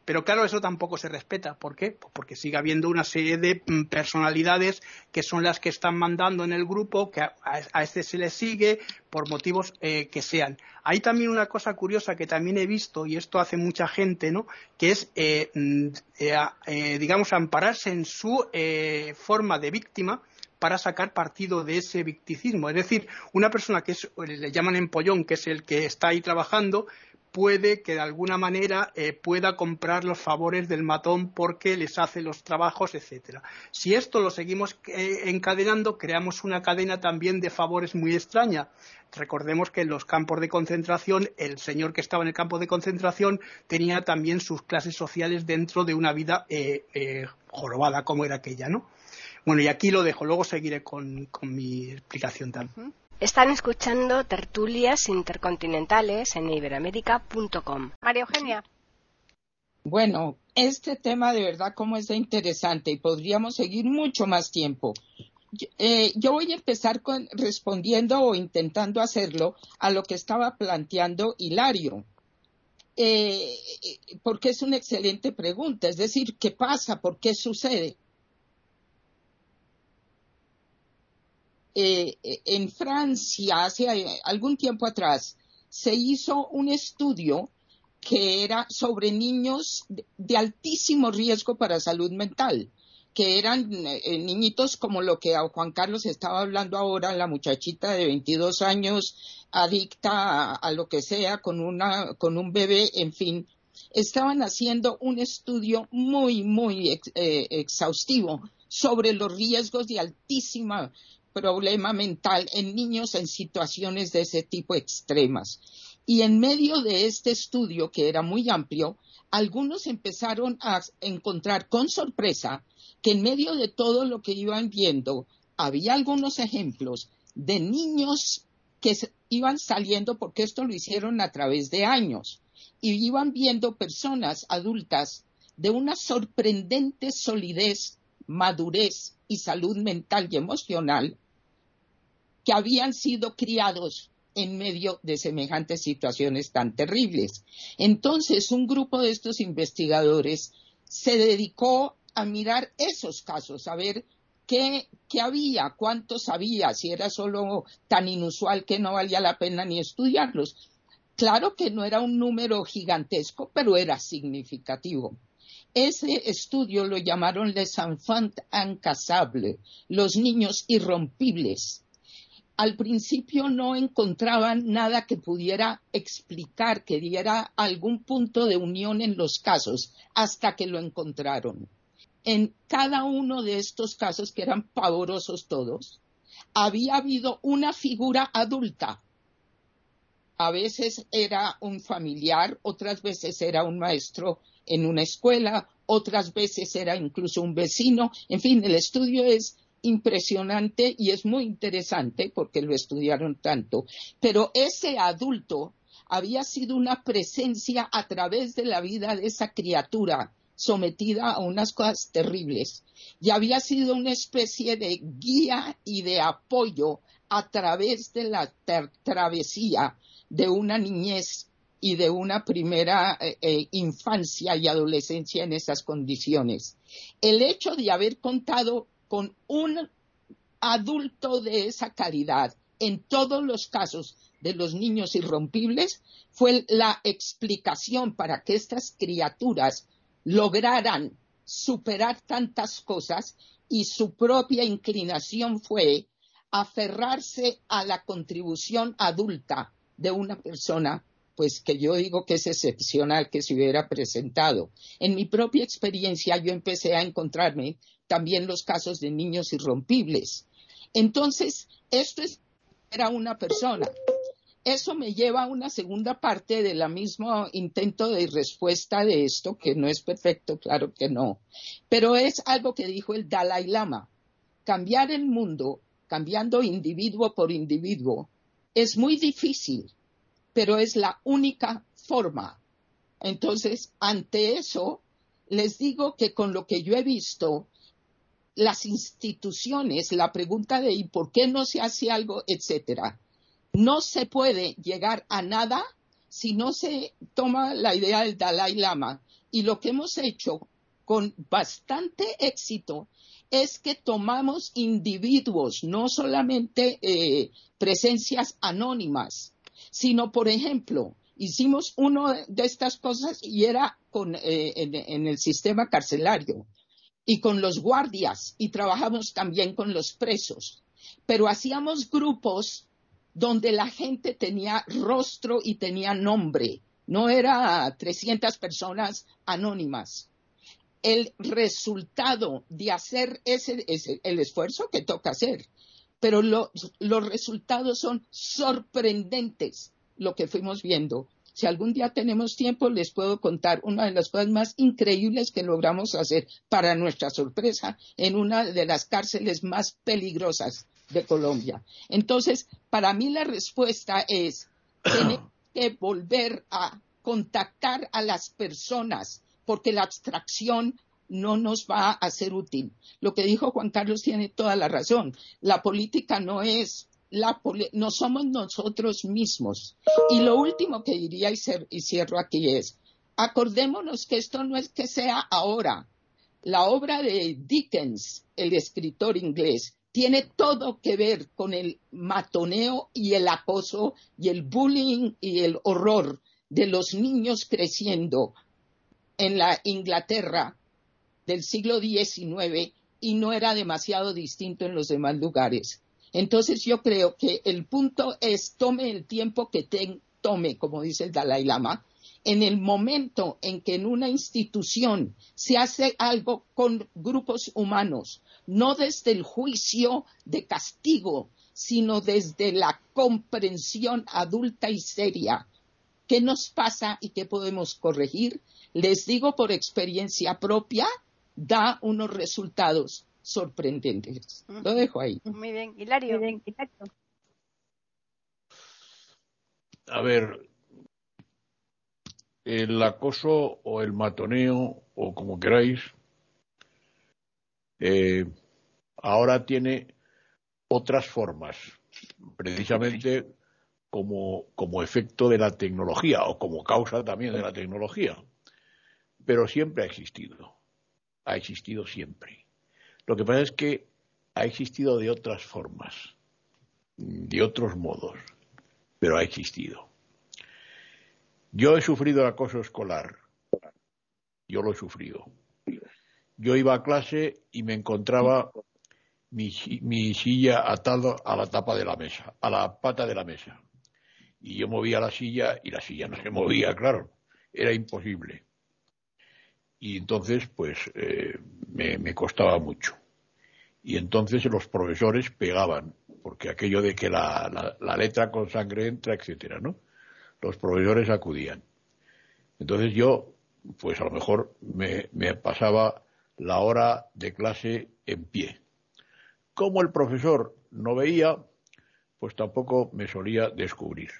pero claro, eso tampoco se respeta. ¿Por qué? Pues porque sigue habiendo una serie de mm, personalidades que son las que están mandando en el grupo, que a, este se le sigue por motivos eh, que sean. Hay también una cosa curiosa que también he visto, y esto hace mucha gente, ¿no? Que es, eh, mm, eh, digamos, ampararse en su forma de víctima para sacar partido de ese victicismo. Es decir, una persona que es, le llaman empollón, que es el que está ahí trabajando, puede que de alguna manera eh, pueda comprar los favores del matón porque les hace los trabajos, etcétera. Si esto lo seguimos eh, encadenando, creamos una cadena también de favores muy extraña. Recordemos que en los campos de concentración, el señor que estaba en el campo de concentración tenía también sus clases sociales dentro de una vida eh, jorobada como era aquella, ¿no? Bueno, y aquí lo dejo, luego seguiré con, mi explicación también. Están escuchando tertulias intercontinentales en iberamérica.com. María Eugenia. Bueno, este tema de verdad como es interesante y podríamos seguir mucho más tiempo. eh, yo voy a empezar con, respondiendo o intentando hacerlo a lo que estaba planteando Hilario. Eh, porque es una excelente pregunta, es decir, ¿qué pasa? ¿Por qué sucede? Eh, en Francia, hace algún tiempo atrás, se hizo un estudio que era sobre niños de altísimo riesgo para salud mental que eran eh, niñitos como lo que Juan Carlos estaba hablando ahora, la muchachita de 22 años adicta a, lo que sea con una con un bebé, en fin, estaban haciendo un estudio muy muy eh, exhaustivo sobre los riesgos de altísima problema mental en niños en situaciones de ese tipo extremas. Y en medio de este estudio, que era muy amplio, algunos empezaron a encontrar con sorpresa que en medio de todo lo que iban viendo, había algunos ejemplos de niños que iban saliendo, porque esto lo hicieron a través de años, y iban viendo personas adultas de una sorprendente solidez, madurez y salud mental y emocional que habían sido criados en medio de semejantes situaciones tan terribles. Entonces, un grupo de estos investigadores se dedicó a mirar esos casos, a ver qué, había, cuántos había, si era solo tan inusual que no valía la pena ni estudiarlos. Claro que no era un número gigantesco, pero era significativo. Ese estudio lo llamaron les enfants incassables, los niños irrompibles al principio no encontraban nada que pudiera explicar, que diera algún punto de unión en los casos, hasta que lo encontraron. En cada uno de estos casos, que eran pavorosos todos, había habido una figura adulta. A veces era un familiar, otras veces era un maestro en una escuela, otras veces era incluso un vecino. En fin, el estudio es impresionante y es muy interesante porque lo estudiaron tanto, pero ese adulto había sido una presencia a través de la vida de esa criatura sometida a unas cosas terribles y había sido una especie de guía y de apoyo a través de la travesía de una niñez y de una primera eh, eh, infancia y adolescencia en esas condiciones. El hecho de haber contado con un adulto de esa calidad en todos los casos de los niños irrompibles fue la explicación para que estas criaturas lograran superar tantas cosas y su propia inclinación fue aferrarse a la contribución adulta de una persona pues que yo digo que es excepcional que se hubiera presentado. En mi propia experiencia yo empecé a encontrarme también los casos de niños irrompibles. Entonces, esto era una persona. Eso me lleva a una segunda parte del mismo intento de respuesta de esto, que no es perfecto, claro que no, pero es algo que dijo el Dalai Lama. Cambiar el mundo, cambiando individuo por individuo, es muy difícil, pero es la única forma. Entonces, ante eso, les digo que con lo que yo he visto, las instituciones, la pregunta de ¿y por qué no se hace algo, etcétera? No se puede llegar a nada si no se toma la idea del Dalai Lama. Y lo que hemos hecho con bastante éxito es que tomamos individuos, no solamente eh, presencias anónimas, sino, por ejemplo, hicimos una de estas cosas y era eh, en el sistema carcelario y con los guardias y trabajamos también con los presos. Pero hacíamos grupos donde la gente tenía rostro y tenía nombre. No era 300 personas anónimas. El resultado de hacer ese es el esfuerzo que toca hacer, pero los resultados son sorprendentes, lo que fuimos viendo. Si algún día tenemos tiempo, les puedo contar una de las cosas más increíbles que logramos hacer, para nuestra sorpresa, en una de las cárceles más peligrosas de Colombia. Entonces, para mí la respuesta es, tener que volver a contactar a las personas, porque la abstracción no nos va a ser útil. Lo que dijo Juan Carlos tiene toda la razón. La política no es la no somos nosotros mismos. Y lo último que diría y cierro aquí es, acordémonos que esto no es que sea ahora. La obra de Dickens, el escritor inglés, tiene todo que ver con el matoneo y el acoso y el bullying y el horror de los niños creciendo en la Inglaterra del siglo XIX y no era demasiado distinto en los demás lugares. Entonces yo creo que el punto es tome el tiempo que tome, como dice el Dalai Lama, en el momento en que en una institución se hace algo con grupos humanos, no desde el juicio de castigo, sino desde la comprensión adulta y seria. ¿Qué nos pasa y qué podemos corregir? Les digo por experiencia propia, da unos resultados sorprendentes. Lo dejo ahí. Muy bien, Hilario. A ver, el acoso o el matoneo o como queráis, eh, ahora tiene otras formas, precisamente como, como efecto de la tecnología o como causa también de la tecnología. Pero siempre ha existido, ha existido siempre. Lo que pasa es que ha existido de otras formas, de otros modos, pero ha existido. Yo he sufrido acoso escolar. Yo lo he sufrido. Yo iba a clase y me encontraba mi, silla atada a la tapa de la mesa, a la pata de la mesa. Y yo movía la silla y la silla no se movía, claro. Era imposible. Y entonces, pues, eh, me, costaba mucho. Y entonces los profesores pegaban, porque aquello de que la, la letra con sangre entra, etcétera, ¿no? los profesores acudían. Entonces yo, pues a lo mejor me, pasaba la hora de clase en pie. Como el profesor no veía, pues tampoco me solía descubrir.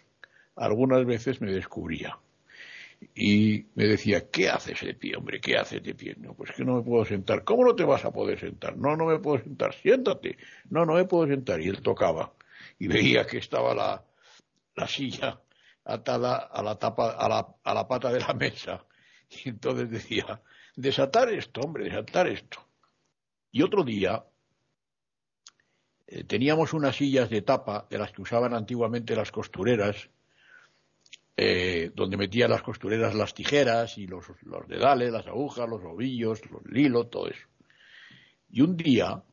Algunas veces me descubría y me decía, ¿qué haces de pie, hombre? ¿Qué haces de pie? No, pues que no me puedo sentar. ¿Cómo no te vas a poder sentar? No, no me puedo sentar. Siéntate. No, no me puedo sentar. Y él tocaba y veía que estaba la, la silla atada a la tapa, a la, a la pata de la mesa. Y entonces decía, desatar esto, hombre, desatar esto. Y otro día eh, teníamos unas sillas de tapa, de las que usaban antiguamente las costureras, eh, donde metían las costureras las tijeras y los, dedales, las agujas, los ovillos, los lilos, todo eso. Y un día,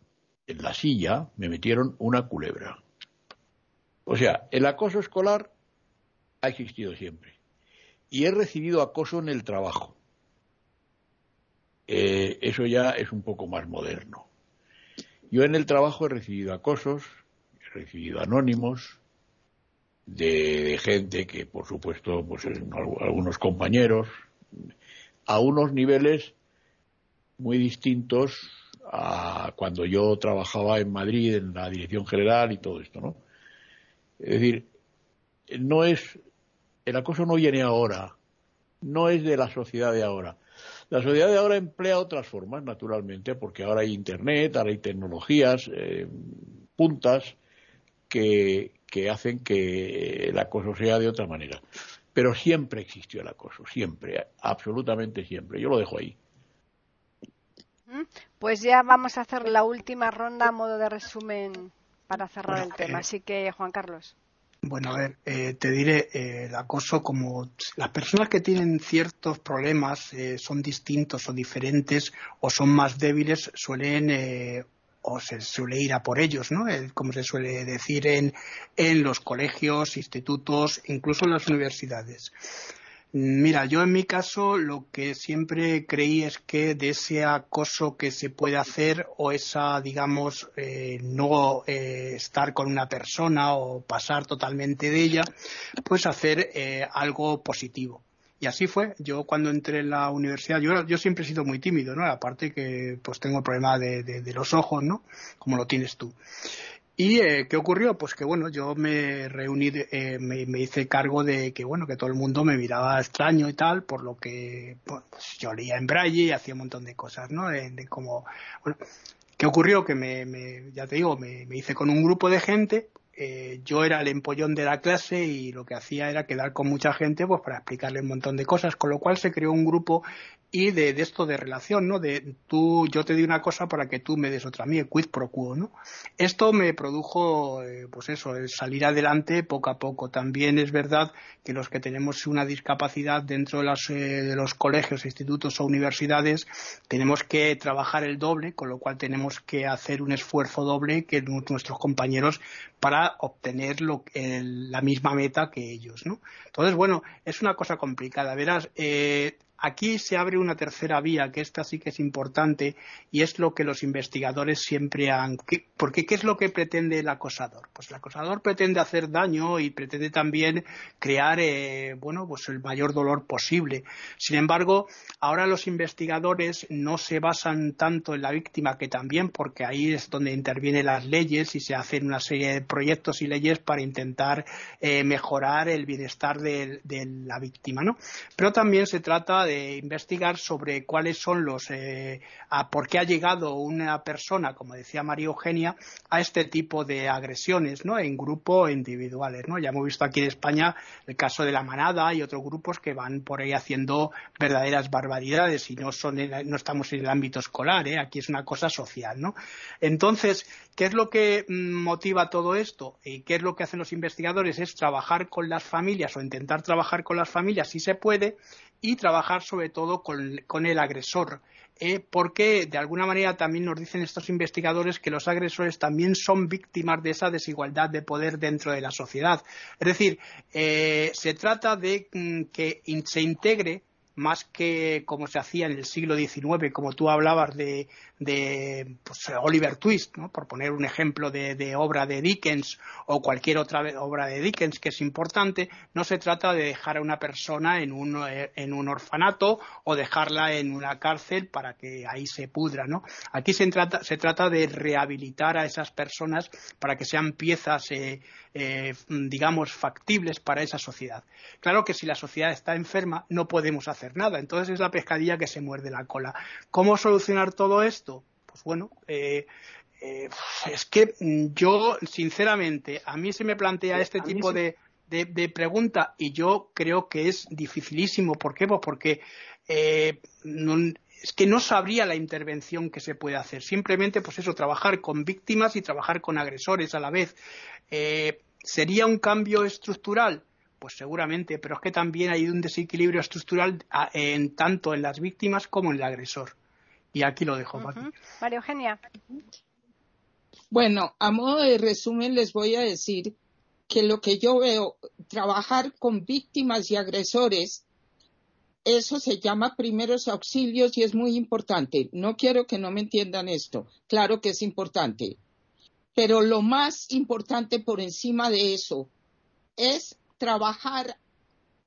en la silla, me metieron una culebra. O sea, el acoso escolar ha existido siempre. Y he recibido acoso en el trabajo. Eh, eso ya es un poco más moderno. Yo en el trabajo he recibido acosos, he recibido anónimos de, gente que, por supuesto, pues algunos compañeros, a unos niveles muy distintos a cuando yo trabajaba en Madrid en la dirección general y todo esto, ¿no? Es decir, no es el acoso no viene ahora, no es de la sociedad de ahora. La sociedad de ahora emplea otras formas, naturalmente, porque ahora hay Internet, ahora hay tecnologías, eh, puntas, que, hacen que el acoso sea de otra manera. Pero siempre existió el acoso, siempre, absolutamente siempre. Yo lo dejo ahí. Pues ya vamos a hacer la última ronda a modo de resumen para cerrar el tema. Así que, Juan Carlos. Bueno, a ver, eh, te diré, eh, el acoso como las personas que tienen ciertos problemas eh, son distintos o diferentes o son más débiles, suelen o se suele ir a por ellos, ¿no? como se suele decir en, en los colegios, institutos, incluso en las universidades. Mira, yo en mi caso lo que siempre creí es que de ese acoso que se puede hacer o esa, digamos, eh, no eh, estar con una persona o pasar totalmente de ella, pues hacer eh, algo positivo. Y así fue. Yo cuando entré en la universidad, yo, yo siempre he sido muy tímido, ¿no? Aparte que pues tengo el problema de, de los ojos, ¿no? Como lo tienes tú. ¿Y eh, qué ocurrió? Pues que bueno, yo me reuní, eh, me, hice cargo de que bueno, que todo el mundo me miraba extraño y tal, por lo que pues, yo leía en braille y hacía un montón de cosas, ¿no? De, de como, bueno, ¿qué ocurrió? Que me, ya te digo, me hice con un grupo de gente eh, yo era el empollón de la clase y lo que hacía era quedar con mucha gente pues para explicarle un montón de cosas, con lo cual se creó un grupo y de, esto de relación, ¿no? De tú, yo te di una cosa para que tú me des otra a mí, quid pro quo, ¿no? Esto me produjo, eh, pues eso, el salir adelante poco a poco. También es verdad que los que tenemos una discapacidad dentro de, las, eh, de los colegios, institutos o universidades, tenemos que trabajar el doble, con lo cual tenemos que hacer un esfuerzo doble que nuestros compañeros para obtener lo, la misma meta que ellos, ¿no? Entonces, bueno, es una cosa complicada. Verás, eh, Aquí se abre una tercera vía, que esta sí que es importante, y es lo que los investigadores siempre han. Porque, ¿qué es lo que pretende el acosador? Pues el acosador pretende hacer daño y pretende también crear, eh, bueno, pues el mayor dolor posible. Sin embargo, ahora los investigadores no se basan tanto en la víctima, que también, porque ahí es donde intervienen las leyes y se hacen una serie de proyectos y leyes para intentar eh, mejorar el bienestar de, de la víctima, ¿no? Pero también se trata de investigar sobre cuáles son los, eh, a por qué ha llegado una persona, como decía María Eugenia, a este tipo de agresiones, ¿no? En grupo individuales, ¿no? Ya hemos visto aquí en España el caso de la manada y otros grupos que van por ahí haciendo verdaderas barbaridades y no son, no estamos en el ámbito escolar, ¿eh? Aquí es una cosa social, ¿no? Entonces, ¿qué es lo que mm, motiva todo esto? ¿Y qué es lo que hacen los investigadores? Es trabajar con las familias o intentar trabajar con las familias si se puede y trabajar sobre todo con, el agresor. ¿eh? porque de alguna manera también nos dicen estos investigadores que los agresores también son víctimas de esa desigualdad de poder dentro de la sociedad. Es decir, eh, se trata de mm, que se integre más que como se hacía en el siglo XIX, como tú hablabas de, de pues, Oliver Twist, ¿no? por poner un ejemplo de, obra de Dickens o cualquier otra obra de Dickens que es importante, no se trata de dejar a una persona en un, eh, en un orfanato o dejarla en una cárcel para que ahí se pudra. ¿no? Aquí se trata, se trata de rehabilitar a esas personas para que sean piezas, eh, eh, digamos, factibles para esa sociedad. Claro que si la sociedad está enferma no podemos hacer nada, entonces es la pescadilla que se muerde la cola. ¿Cómo solucionar todo esto? Pues bueno, eh, eh, es que yo, sinceramente, a mí se me plantea este tipo de, pregunta y yo creo que es dificilísimo. ¿Por qué? Pues porque eh, es que no sabría la intervención que se puede hacer. Simplemente, pues eso, trabajar con víctimas y trabajar con agresores a la vez. ¿Sería un cambio estructural? Pues seguramente, pero es que también hay un desequilibrio estructural en, tanto en las víctimas como en el agresor. Y aquí lo dejo. María Eugenia. Bueno, a modo de resumen les voy a decir que lo que yo veo, trabajar con víctimas y agresores, eso se llama primeros auxilios y es muy importante. No quiero que no me entiendan esto. Claro que es importante. Pero lo más importante por encima de eso es trabajar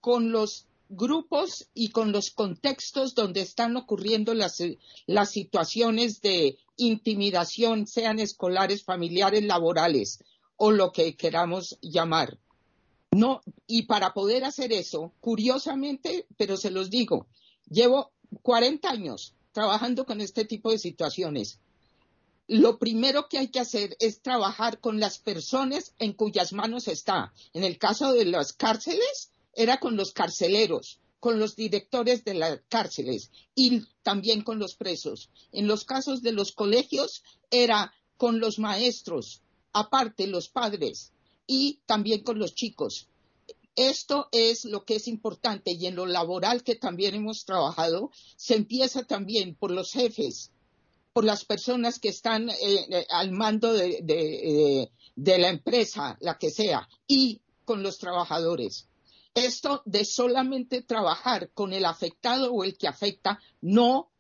con los grupos y con los contextos donde están ocurriendo las, las situaciones de intimidación, sean escolares, familiares, laborales o lo que queramos llamar. No, y para poder hacer eso, curiosamente, pero se los digo, llevo 40 años trabajando con este tipo de situaciones. Lo primero que hay que hacer es trabajar con las personas en cuyas manos está. En el caso de las cárceles, era con los carceleros, con los directores de las cárceles y también con los presos. En los casos de los colegios era con los maestros, aparte los padres y también con los chicos. Esto es lo que es importante y en lo laboral que también hemos trabajado se empieza también por los jefes, por las personas que están eh, eh, al mando de la empresa, la que sea, y con los trabajadores. Esto de solamente trabajar con el afectado o el que afecta no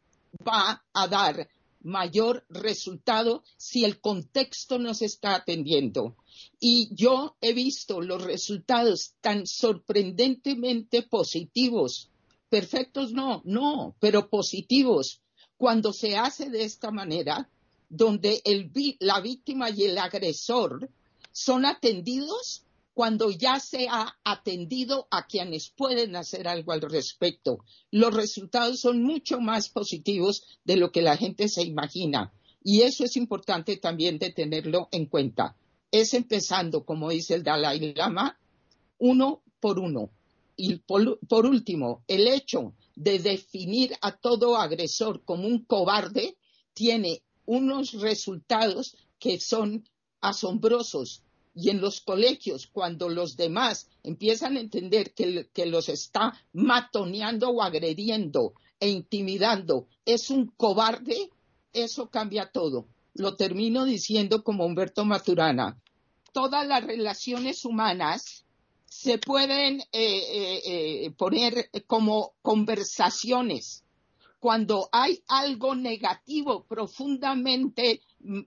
va a dar mayor resultado si el contexto no se está atendiendo. Y yo he visto los resultados tan sorprendentemente positivos. Perfectos no, no, pero positivos. Cuando se hace de esta manera, donde la víctima y el agresor son atendidos cuando ya se ha atendido a quienes pueden hacer algo al respecto. Los resultados son mucho más positivos de lo que la gente se imagina. Y eso es importante también de tenerlo en cuenta. Es empezando, como dice el Dalai Lama, uno por uno. Y por último, el hecho de definir a todo agresor como un cobarde tiene unos resultados que son asombrosos. Y en los colegios, cuando los demás empiezan a entender que, los está matoneando o agrediendo e intimidando, es un cobarde, eso cambia todo. Lo termino diciendo como Humberto Maturana. Todas las relaciones humanas se pueden eh, eh, eh, poner como conversaciones. Cuando hay algo negativo, profundamente mm,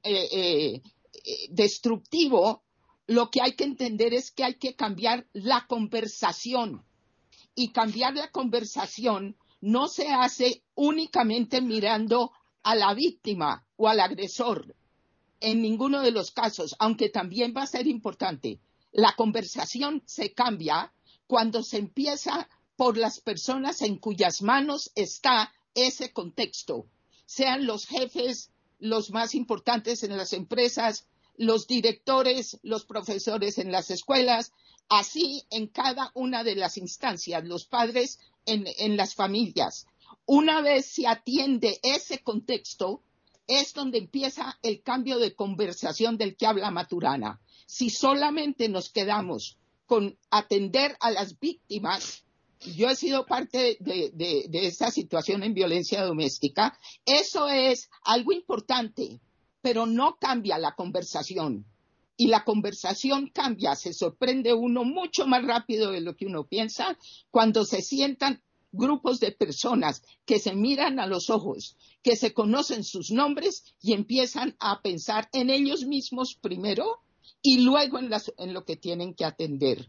destructivo, lo que hay que entender es que hay que cambiar la conversación. Y cambiar la conversación no se hace únicamente mirando a la víctima o al agresor, en ninguno de los casos, aunque también va a ser importante. La conversación se cambia cuando se empieza por las personas en cuyas manos está ese contexto, sean los jefes, los más importantes en las empresas, los directores, los profesores en las escuelas, así en cada una de las instancias, los padres en, las familias. Una vez se atiende ese contexto, es donde empieza el cambio de conversación del que habla Maturana. Si solamente nos quedamos con atender a las víctimas, yo he sido parte de, de esta situación en violencia doméstica, eso es algo importante, pero no cambia la conversación. Y la conversación cambia, se sorprende uno mucho más rápido de lo que uno piensa cuando se sientan grupos de personas que se miran a los ojos, que se conocen sus nombres y empiezan a pensar en ellos mismos primero y luego en, en lo que tienen que atender.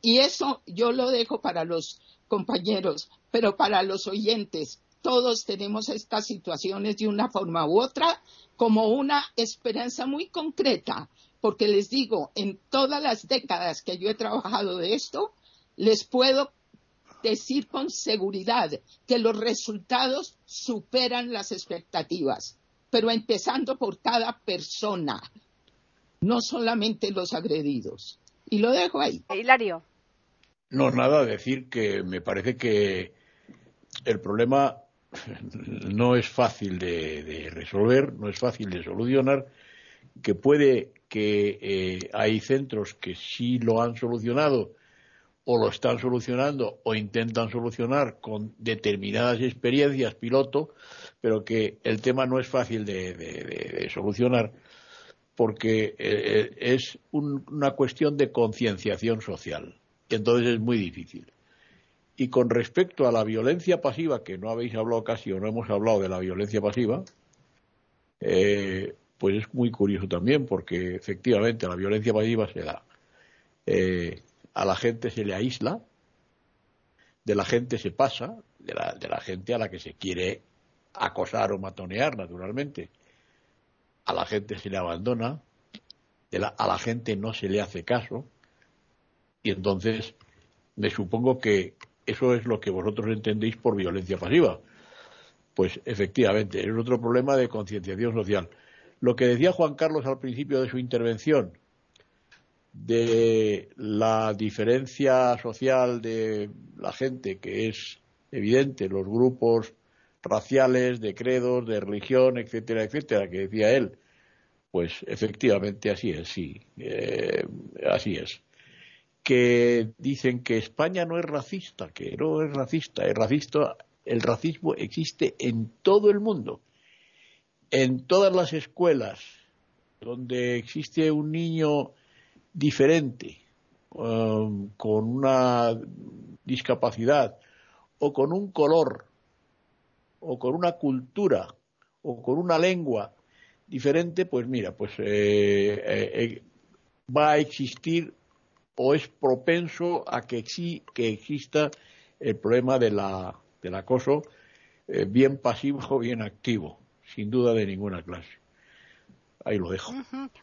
Y eso yo lo dejo para los compañeros, pero para los oyentes, todos tenemos estas situaciones de una forma u otra como una esperanza muy concreta, porque les digo, en todas las décadas que yo he trabajado de esto, les puedo decir con seguridad que los resultados superan las expectativas, pero empezando por cada persona, no solamente los agredidos. Y lo dejo ahí. Hilario. No, nada, decir que me parece que el problema no es fácil de, resolver, no es fácil de solucionar, que puede que eh, hay centros que sí lo han solucionado o lo están solucionando o intentan solucionar con determinadas experiencias piloto, pero que el tema no es fácil de, solucionar porque eh, es una cuestión de concienciación social. Entonces es muy difícil. Y con respecto a la violencia pasiva, que no habéis hablado casi o no hemos hablado de la violencia pasiva, eh, pues es muy curioso también, porque efectivamente la violencia pasiva se da. Eh, a la gente se le aísla, de la gente se pasa, de la, de la gente a la que se quiere acosar o matonear, naturalmente. A la gente se le abandona, a la gente no se le hace caso, y entonces me supongo que eso es lo que vosotros entendéis por violencia pasiva. Pues efectivamente, es otro problema de concienciación social. Lo que decía Juan Carlos al principio de su intervención, de la diferencia social de la gente, que es evidente, los grupos raciales, de credos, de religión, etcétera, etcétera, que decía él, pues efectivamente así es, sí, eh, así es. Que dicen que España no es racista, que no es racista, es racista, el racismo existe en todo el mundo, en todas las escuelas donde existe un niño diferente, um, con una discapacidad, o con un color, o con una cultura, o con una lengua diferente, pues mira, pues eh, eh, eh, va a existir o es propenso a que, que exista el problema de la, del acoso, eh, bien pasivo o bien activo, sin duda de ninguna clase. ahí lo dejo.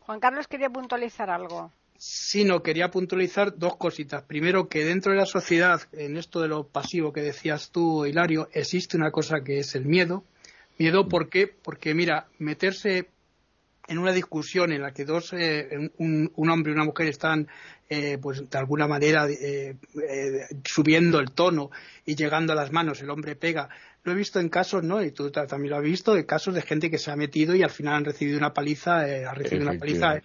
Juan Carlos quería puntualizar algo. Sí, no, quería puntualizar dos cositas. Primero, que dentro de la sociedad, en esto de lo pasivo que decías tú, Hilario, existe una cosa que es el miedo. Miedo, ¿por qué? Porque, mira, meterse en una discusión en la que dos, eh, un, hombre y una mujer están, eh, pues de alguna manera, eh, subiendo el tono y llegando a las manos, el hombre pega, lo he visto en casos, ¿no? Y tú también lo has visto, en casos de gente que se ha metido y al final han recibido una paliza, eh, ha recibido una paliza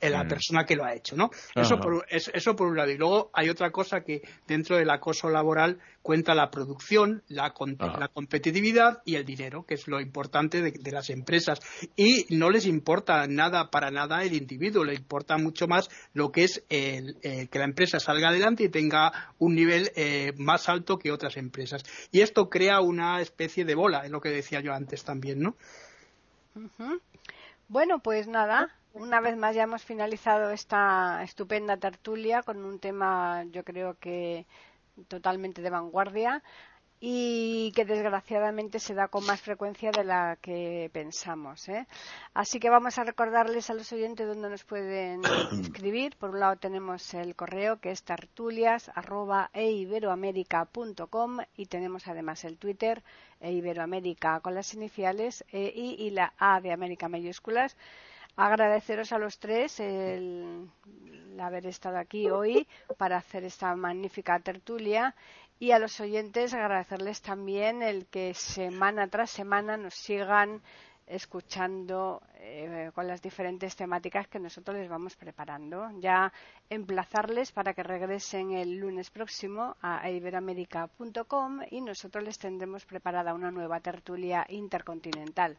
la mm. persona que lo ha hecho, ¿no? Eso por, eso por un lado. Y luego hay otra cosa que dentro del acoso laboral cuenta la producción, la, la competitividad y el dinero, que es lo importante de, las empresas. Y no les importa nada, para nada, el individuo, le importa mucho más lo que es el, eh, que la empresa salga adelante y tenga un nivel eh, más alto que otras empresas. Y esto crea una especie de bola, es lo que decía yo antes también, ¿no? Bueno, pues nada, una vez más ya hemos finalizado esta estupenda tertulia con un tema, yo creo que totalmente de vanguardia y que desgraciadamente se da con más frecuencia de la que pensamos. ¿eh? Así que vamos a recordarles a los oyentes dónde nos pueden escribir. Por un lado tenemos el correo que es tertulias.eiberoamerica.com y tenemos además el Twitter eiberoamerica con las iniciales e, y la A de América mayúsculas agradeceros a los tres el, haber estado aquí hoy para hacer esta magnífica tertulia y a los oyentes agradecerles también el que semana tras semana nos sigan escuchando eh, con las diferentes temáticas que nosotros les vamos preparando. Ya emplazarles para que regresen el lunes próximo a iberamérica.com y nosotros les tendremos preparada una nueva tertulia intercontinental.